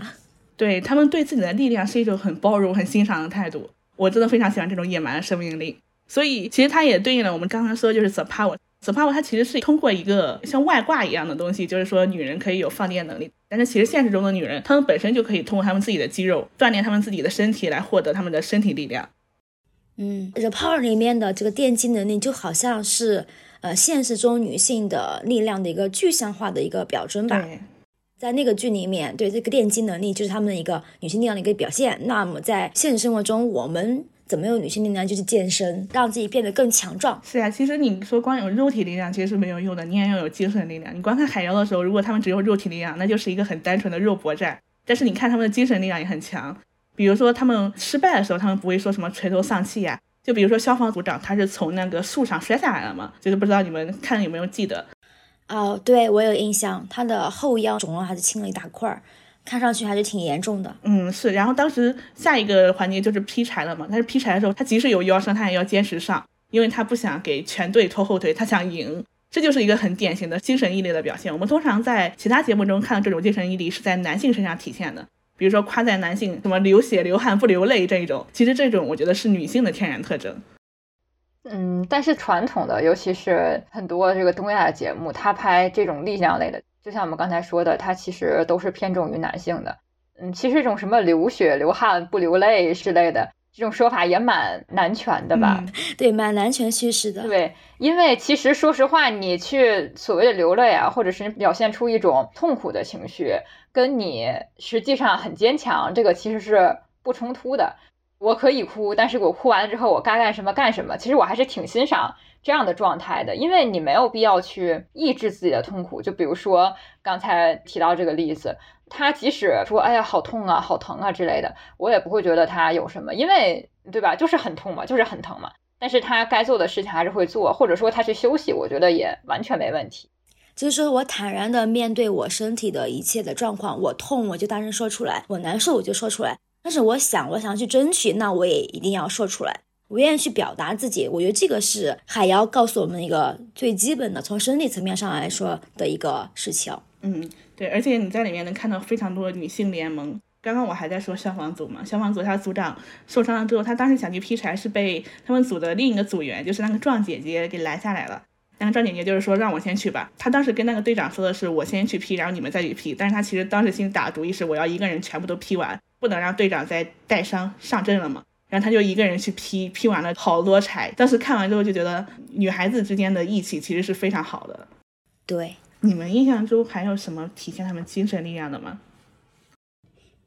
对他们对自己的力量是一种很包容、很欣赏的态度，我真的非常喜欢这种野蛮的生命力。所以其实它也对应了我们刚刚说，就是 the power。The power 它其实是通过一个像外挂一样的东西，就是说女人可以有放电能力，但是其实现实中的女人，她们本身就可以通过她们自己的肌肉锻炼她们自己的身体来获得她们的身体力量。
嗯，the power 里面的这个电击能力就好像是呃现实中女性的力量的一个具象化的一个表征吧。在那个剧里面，对这个电击能力就是她们的一个女性力量的一个表现。那么在现实生活中，我们怎么用女性力量？就是健身，让自己变得更强壮。
是呀，其实你说光有肉体力量其实是没有用的，你也要有精神力量。你观看海妖的时候，如果他们只有肉体力量，那就是一个很单纯的肉搏战。但是你看他们的精神力量也很强，比如说他们失败的时候，他们不会说什么垂头丧气呀。就比如说消防组长，他是从那个树上摔下来了嘛，就是不知道你们看有没有记得。
哦，对我有印象，他的后腰肿了还是青了一大块儿，看上去还是挺严重的。
嗯，是。然后当时下一个环节就是劈柴了嘛，但是劈柴的时候，他即使有腰伤，他也要坚持上，因为他不想给全队拖后腿，他想赢。这就是一个很典型的精神毅力的表现。我们通常在其他节目中看到这种精神毅力是在男性身上体现的，比如说夸赞男性什么流血流汗不流泪这一种，其实这种我觉得是女性的天然特征。
嗯，但是传统的，尤其是很多这个东亚的节目，他拍这种力量类的，就像我们刚才说的，它其实都是偏重于男性的。嗯，其实这种什么流血流汗不流泪之类的这种说法也蛮男权的吧？
对，蛮男权叙事的。
对，因为其实说实话，你去所谓的流泪啊，或者是表现出一种痛苦的情绪，跟你实际上很坚强，这个其实是不冲突的。我可以哭，但是我哭完了之后，我该干什么干什么。其实我还是挺欣赏这样的状态的，因为你没有必要去抑制自己的痛苦。就比如说刚才提到这个例子，他即使说“哎呀，好痛啊，好疼啊”之类的，我也不会觉得他有什么，因为对吧？就是很痛嘛，就是很疼嘛。但是他该做的事情还是会做，或者说他去休息，我觉得也完全没问题。
就是我坦然的面对我身体的一切的状况，我痛我就大声说出来，我难受我就说出来。但是我想，我想去争取，那我也一定要说出来，我愿意去表达自己。我觉得这个是海妖告诉我们一个最基本的，从生理层面上来说的一个事情。
嗯，对，而且你在里面能看到非常多的女性联盟。刚刚我还在说消防组嘛，消防组他组长受伤了之后，他当时想去劈柴，是被他们组的另一个组员，就是那个壮姐姐给拦下来了。那个壮姐姐就是说让我先去吧。他当时跟那个队长说的是我先去劈，然后你们再去劈。但是他其实当时心里打主意是我要一个人全部都劈完。不能让队长再带伤上阵了嘛？然后他就一个人去劈，劈完了好多柴。当时看完之后就觉得女孩子之间的义气其实是非常好的。
对，
你们印象中还有什么体现他们精神力量的吗？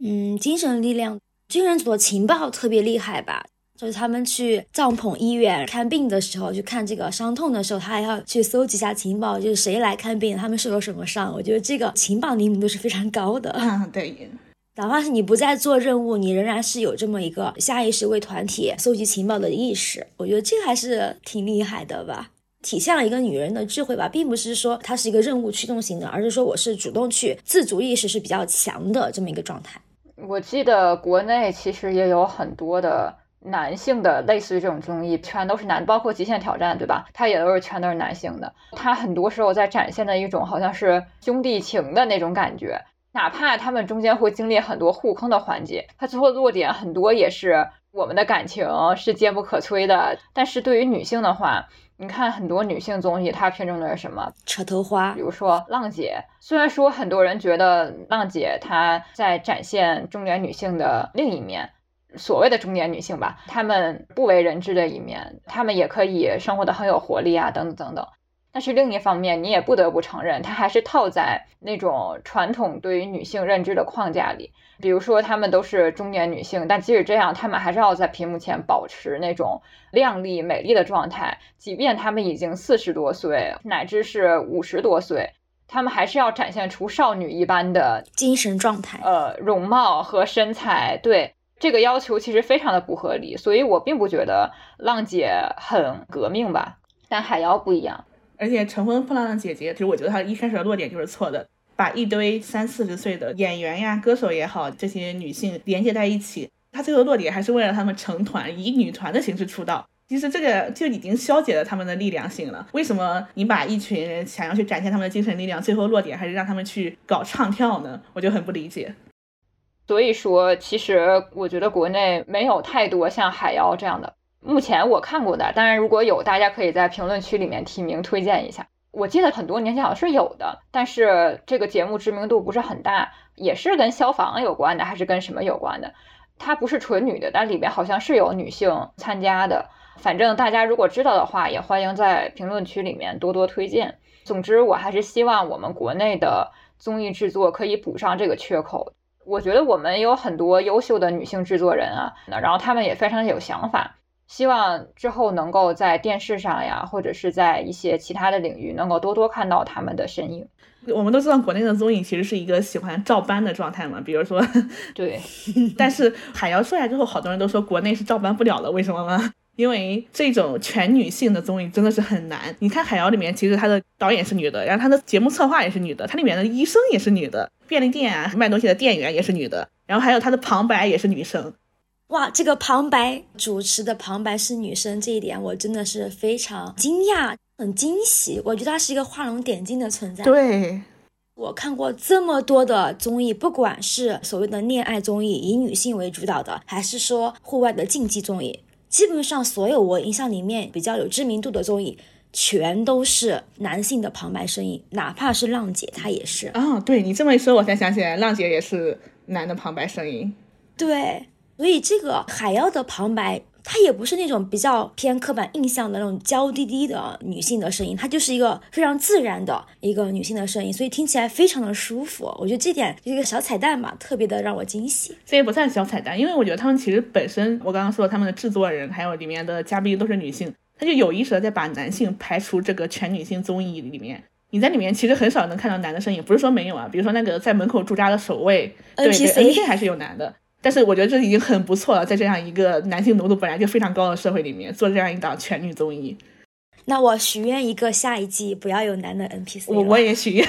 嗯，精神力量，军人组的情报特别厉害吧？就是他们去帐篷医院看病的时候，去看这个伤痛的时候，他还要去搜集一下情报，就是谁来看病，他们受了什么伤。我觉得这个情报灵敏度是非常高的。
嗯，对。
哪怕是你不再做任务，你仍然是有这么一个下意识为团体搜集情报的意识。我觉得这个还是挺厉害的吧，体现了一个女人的智慧吧，并不是说她是一个任务驱动型的，而是说我是主动去自主意识是比较强的这么一个状态。
我记得国内其实也有很多的男性的类似于这种综艺，全都是男，包括《极限挑战》，对吧？他也都是全都是男性的，他很多时候在展现的一种好像是兄弟情的那种感觉。哪怕他们中间会经历很多互坑的环节，他最后落点很多也是我们的感情是坚不可摧的。但是对于女性的话，你看很多女性综艺，它偏重的是什么？
扯头花。
比如说浪姐，虽然说很多人觉得浪姐她在展现中年女性的另一面，所谓的中年女性吧，她们不为人知的一面，她们也可以生活的很有活力啊，等等等等。但是另一方面，你也不得不承认，它还是套在那种传统对于女性认知的框架里。比如说，她们都是中年女性，但即使这样，她们还是要在屏幕前保持那种靓丽美丽的状态。即便她们已经四十多岁，乃至是五十多岁，她们还是要展现出少女一般的
精神状态，
呃，容貌和身材。对这个要求其实非常的不合理，所以我并不觉得浪姐很革命吧。但海妖不一样，
而且《乘风破浪的姐姐》其实我觉得她一开始的落点就是错的，把一堆三四十岁的演员呀、歌手也好，这些女性连接在一起，她最后落点还是为了她们成团，以女团的形式出道。其实这个就已经消解了他们的力量性了。为什么你把一群人想要去展现他们的精神力量，最后落点还是让他们去搞唱跳呢？我就很不理解。
所以说，其实我觉得国内没有太多像海妖这样的。目前我看过的，当然如果有，大家可以在评论区里面提名推荐一下。我记得很多年前好像是有的，但是这个节目知名度不是很大，也是跟消防有关的，还是跟什么有关的？它不是纯女的，但里面好像是有女性参加的。反正大家如果知道的话，也欢迎在评论区里面多多推荐。总之，我还是希望我们国内的综艺制作可以补上这个缺口。我觉得我们有很多优秀的女性制作人啊，然后他们也非常有想法。希望之后能够在电视上呀，或者是在一些其他的领域，能够多多看到他们的身影。
我们都知道，国内的综艺其实是一个喜欢照搬的状态嘛。比如说，
对，
但是海瑶出来之后，好多人都说国内是照搬不了的，为什么吗？因为这种全女性的综艺真的是很难。你看《海妖》里面，其实她的导演是女的，然后她的节目策划也是女的，它里面的医生也是女的，便利店啊卖东西的店员也是女的，然后还有她的旁白也是女生。
哇，这个旁白主持的旁白是女生，这一点我真的是非常惊讶，很惊喜。我觉得她是一个画龙点睛的存在。
对，
我看过这么多的综艺，不管是所谓的恋爱综艺，以女性为主导的，还是说户外的竞技综艺。基本上所有我印象里面比较有知名度的综艺，全都是男性的旁白声音，哪怕是浪姐，她也是。
啊，对你这么一说，我才想起来，浪姐也是男的旁白声音。
对，所以这个海妖的旁白。她也不是那种比较偏刻板印象的那种娇滴滴的女性的声音，她就是一个非常自然的一个女性的声音，所以听起来非常的舒服。我觉得这点一个小彩蛋吧，特别的让我惊喜。
这也不算小彩蛋，因为我觉得他们其实本身，我刚刚说他们的制作人还有里面的嘉宾都是女性，他就有意识的在把男性排除这个全女性综艺里面。你在里面其实很少能看到男的身影，不是说没有啊，比如说那个在门口驻扎的守卫，对对，NPC 还是有男的。但是我觉得这已经很不错了，在这样一个男性浓度本来就非常高的社会里面，做这样一档全女综艺。
那我许愿一个下一季不要有男的 NPC。
我我也许愿。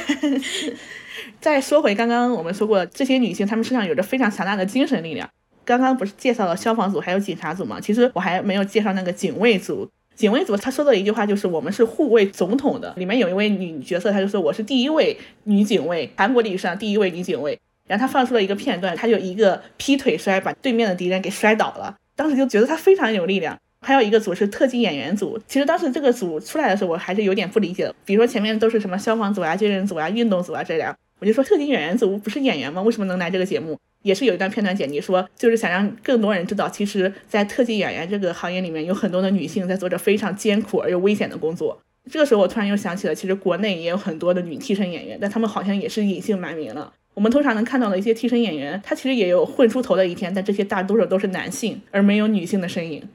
再说回刚刚我们说过，这些女性她们身上有着非常强大的精神力量。刚刚不是介绍了消防组还有警察组吗？其实我还没有介绍那个警卫组。警卫组他说的一句话就是我们是护卫总统的。里面有一位女角色，她就说我是第一位女警卫，韩国历史上第一位女警卫。然后他放出了一个片段，他就一个劈腿摔，把对面的敌人给摔倒了。当时就觉得他非常有力量。还有一个组是特技演员组，其实当时这个组出来的时候，我还是有点不理解的。比如说前面都是什么消防组啊、军人组啊、运动组啊这样，我就说特技演员组不是演员吗？为什么能来这个节目？也是有一段片段剪辑说，就是想让更多人知道，其实，在特技演员这个行业里面，有很多的女性在做着非常艰苦而又危险的工作。这个时候，我突然又想起了，其实国内也有很多的女替身演员，但她们好像也是隐姓埋名了。我们通常能看到的一些替身演员，他其实也有混出头的一天，但这些大多数都是男性，而没有女性的身影。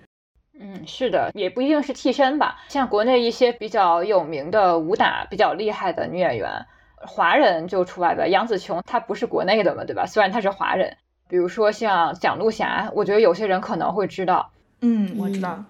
嗯，是的，也不一定是替身吧。像国内一些比较有名的武打比较厉害的女演员，华人就除外吧。杨紫琼她不是国内的嘛，对吧？虽然她是华人。比如说像蒋璐霞，我觉得有些人可能会知道。
嗯，我知道。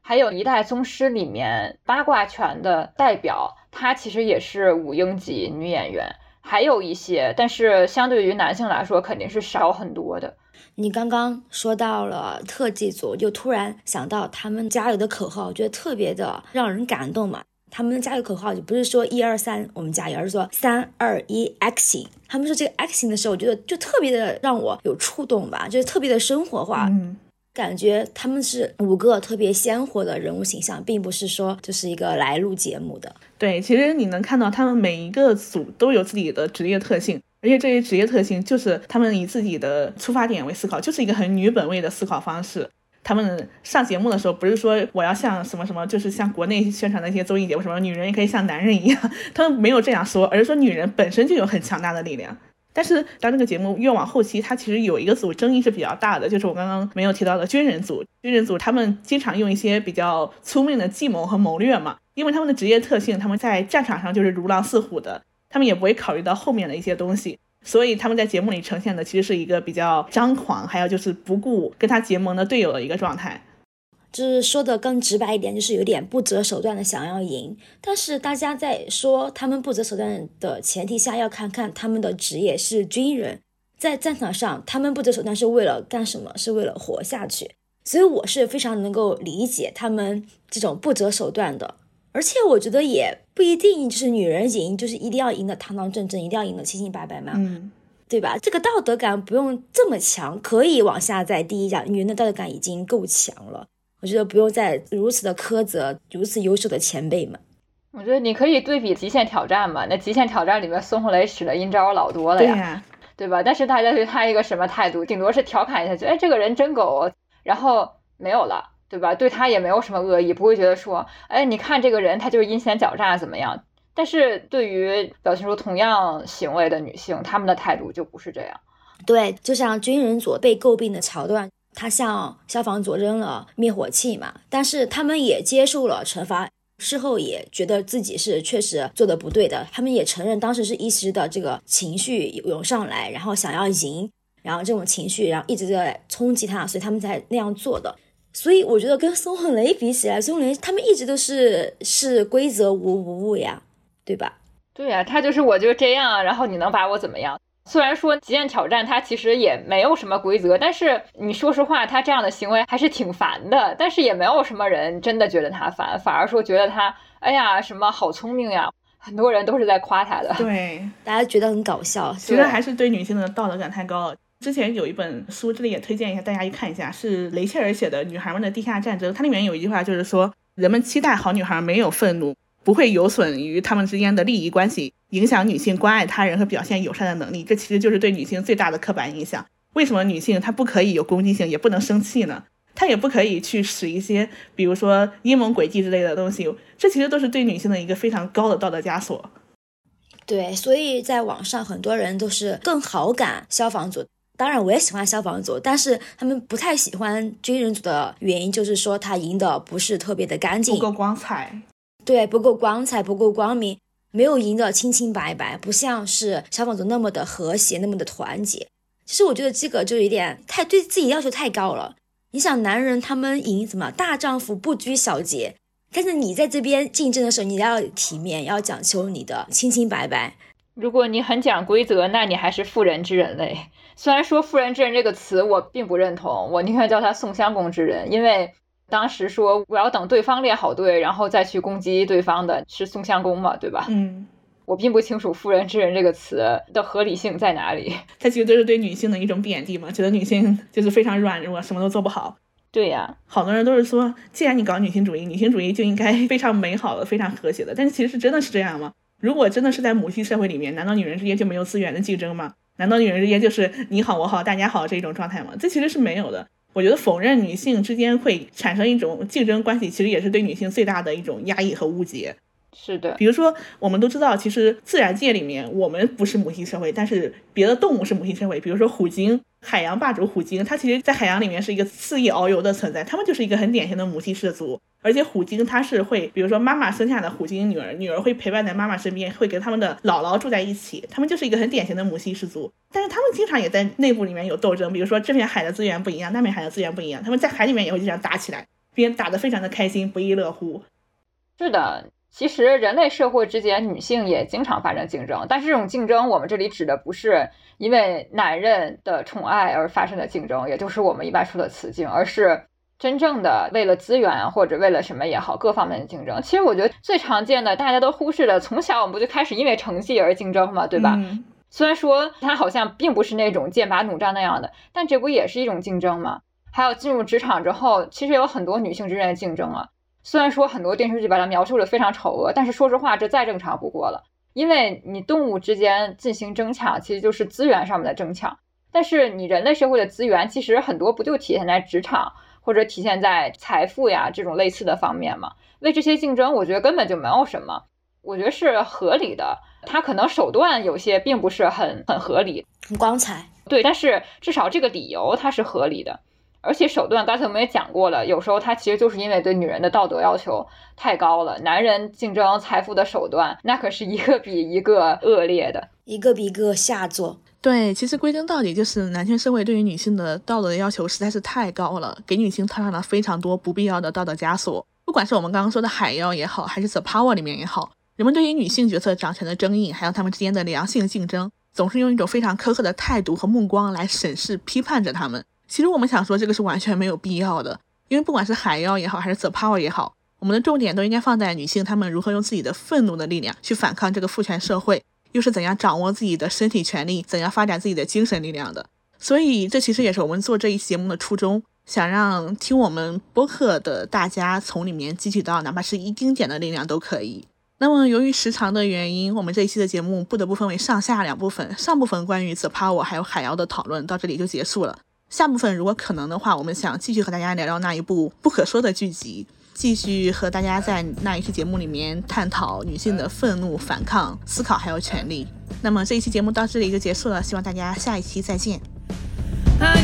还有一代宗师里面八卦拳的代表，她其实也是五英级女演员。还有一些，但是相对于男性来说，肯定是少很多的。
你刚刚说到了特技组，就突然想到他们加油的口号，我觉得特别的让人感动嘛。他们的加油口号就不是说一二三我们加油，而是说三二一 action。他们说这个 action 的时候，我觉得就特别的让我有触动吧，就是特别的生活化。
嗯。
感觉他们是五个特别鲜活的人物形象，并不是说就是一个来录节目的。
对，其实你能看到他们每一个组都有自己的职业特性，而且这些职业特性就是他们以自己的出发点为思考，就是一个很女本位的思考方式。他们上节目的时候不是说我要像什么什么，就是像国内宣传的一些综艺节目，什么女人也可以像男人一样，他们没有这样说，而是说女人本身就有很强大的力量。但是当这个节目越往后期，它其实有一个组争议是比较大的，就是我刚刚没有提到的军人组。军人组他们经常用一些比较聪明的计谋和谋略嘛，因为他们的职业特性，他们在战场上就是如狼似虎的。他们也不会考虑到后面的一些东西。所以他们在节目里呈现的其实是一个比较张狂，还有就是不顾跟他结盟的队友的一个状态。
就是说的更直白一点，就是有点不择手段的想要赢。但是大家在说他们不择手段的前提下，要看看他们的职业是军人，在战场上他们不择手段是为了干什么？是为了活下去。所以我是非常能够理解他们这种不择手段的。而且我觉得也不一定就是女人赢就是一定要赢得堂堂正正，一定要赢得清清白白嘛，
嗯，
对吧？这个道德感不用这么强，可以往下再低一下。女人的道德感已经够强了。我觉得不用再如此的苛责如此优秀的前辈们。
我觉得你可以对比《极限挑战》嘛，那《极限挑战》里面孙红雷使的阴招老多了
呀，
对吧？但是大家对他一个什么态度？顶多是调侃一下，觉得哎这个人真狗，然后没有了，对吧？对他也没有什么恶意，不会觉得说哎你看这个人他就是阴险狡诈怎么样？但是对于表现出同样行为的女性，她们的态度就不是这样。
对，就像军人组被诟病的桥段。他向消防组扔了灭火器嘛，但是他们也接受了惩罚，事后也觉得自己是确实做的不对的，他们也承认当时是一时的这个情绪涌上来，然后想要赢，然后这种情绪然后一直在冲击他，所以他们才那样做的。所以我觉得跟孙红雷比起来，孙红雷他们一直都是是规则无无误呀，对吧？
对呀，他就是我就这样，然后你能把我怎么样？虽然说极限挑战它其实也没有什么规则，但是你说实话，他这样的行为还是挺烦的。但是也没有什么人真的觉得他烦，反而说觉得他，哎呀，什么好聪明呀！很多人都是在夸他的。
对，
大家觉得很搞笑。
觉得还是对女性的道德感太高了。之前有一本书，这里也推荐一下，大家去看一下，是雷切尔写的《女孩们的地下战争》，它里面有一句话就是说，人们期待好女孩没有愤怒。不会有损于他们之间的利益关系，影响女性关爱他人和表现友善的能力。这其实就是对女性最大的刻板印象。为什么女性她不可以有攻击性，也不能生气呢？她也不可以去使一些，比如说阴谋诡计之类的东西。这其实都是对女性的一个非常高的道德枷锁。
对，所以在网上很多人都是更好感消防组。当然，我也喜欢消防组，但是他们不太喜欢军人组的原因就是说他赢的不是特别的干净，
不够光彩。
对，不够光彩，不够光明，没有赢得清清白白，不像是消防组那么的和谐，那么的团结。其实我觉得这个就有点太对自己要求太高了。你想，男人他们赢什么？大丈夫不拘小节，但是你在这边竞争的时候，你要体面，要讲求你的清清白白。
如果你很讲规则，那你还是妇人之仁嘞。虽然说“妇人之仁”这个词我并不认同，我宁愿叫他宋襄公之仁，因为。当时说我要等对方列好队，然后再去攻击对方的是宋襄公嘛，对吧？
嗯，
我并不清楚“妇人之仁”这个词的合理性在哪里。
它其实就是对女性的一种贬低嘛，觉得女性就是非常软弱，什么都做不好。
对呀，
好多人都是说，既然你搞女性主义，女性主义就应该非常美好的、非常和谐的。但是其实是真的是这样吗？如果真的是在母系社会里面，难道女人之间就没有资源的竞争吗？难道女人之间就是你好我好大家好这种状态吗？这其实是没有的。我觉得否认女性之间会产生一种竞争关系，其实也是对女性最大的一种压抑和误解。
是的，
比如说，我们都知道，其实自然界里面我们不是母系社会，但是别的动物是母系社会。比如说虎鲸，海洋霸主虎鲸，它其实在海洋里面是一个肆意遨游的存在，它们就是一个很典型的母系氏族。而且虎鲸它是会，比如说妈妈生下的虎鲸女儿，女儿会陪伴在妈妈身边，会跟他们的姥姥住在一起，他们就是一个很典型的母系氏族。但是他们经常也在内部里面有斗争，比如说这片海的资源不一样，那片海的资源不一样，他们在海里面也会经常打起来，并打得非常的开心，不亦乐乎。
是的，其实人类社会之间女性也经常发生竞争，但是这种竞争我们这里指的不是因为男人的宠爱而发生的竞争，也就是我们一般说的雌竞，而是。真正的为了资源或者为了什么也好，各方面的竞争，其实我觉得最常见的，大家都忽视的，从小我们不就开始因为成绩而竞争嘛，对吧？虽然说他好像并不是那种剑拔弩张那样的，但这不也是一种竞争吗？还有进入职场之后，其实有很多女性之间的竞争啊。虽然说很多电视剧把它描述的非常丑恶，但是说实话，这再正常不过了。因为你动物之间进行争抢，其实就是资源上面的争抢。但是你人类社会的资源，其实很多不就体现在职场？或者体现在财富呀这种类似的方面嘛？为这些竞争，我觉得根本就没有什么，我觉得是合理的。他可能手段有些并不是很很合理，
很光彩，
对，但是至少这个理由它是合理的。而且手段刚才我们也讲过了，有时候他其实就是因为对女人的道德要求太高了，男人竞争财富的手段那可是一个比一个恶劣的，
一个比一个下作。
对，其实归根到底就是男权社会对于女性的道德的要求实在是太高了，给女性套上了非常多不必要的道德枷锁。不管是我们刚刚说的海妖也好，还是 The Power 里面也好，人们对于女性角色掌权的争议，还有他们之间的良性竞争，总是用一种非常苛刻的态度和目光来审视、批判着他们。其实我们想说，这个是完全没有必要的，因为不管是海妖也好，还是 The Power 也好，我们的重点都应该放在女性她们如何用自己的愤怒的力量去反抗这个父权社会，又是怎样掌握自己的身体权利，怎样发展自己的精神力量的。所以，这其实也是我们做这一节目的初衷，想让听我们播客的大家从里面汲取到哪怕是一丁点的力量都可以。那么，由于时长的原因，我们这一期的节目不得不分为上下两部分，上部分关于 The Power 还有海妖的讨论到这里就结束了。下部分如果可能的话，我们想继续和大家聊聊那一部不可说的剧集，继续和大家在那一期节目里面探讨女性的愤怒、反抗、思考还有权利。那么这一期节目到这里就结束了，希望大家下一期再见。I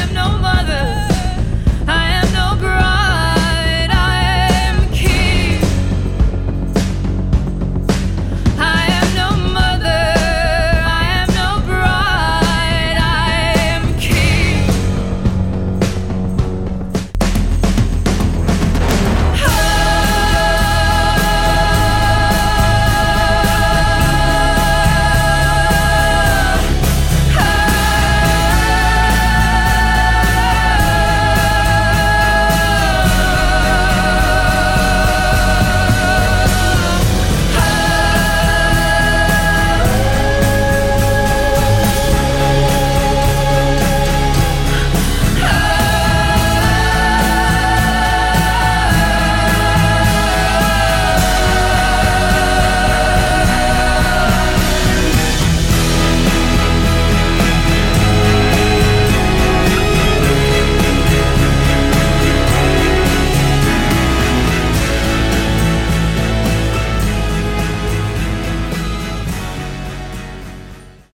am no mother.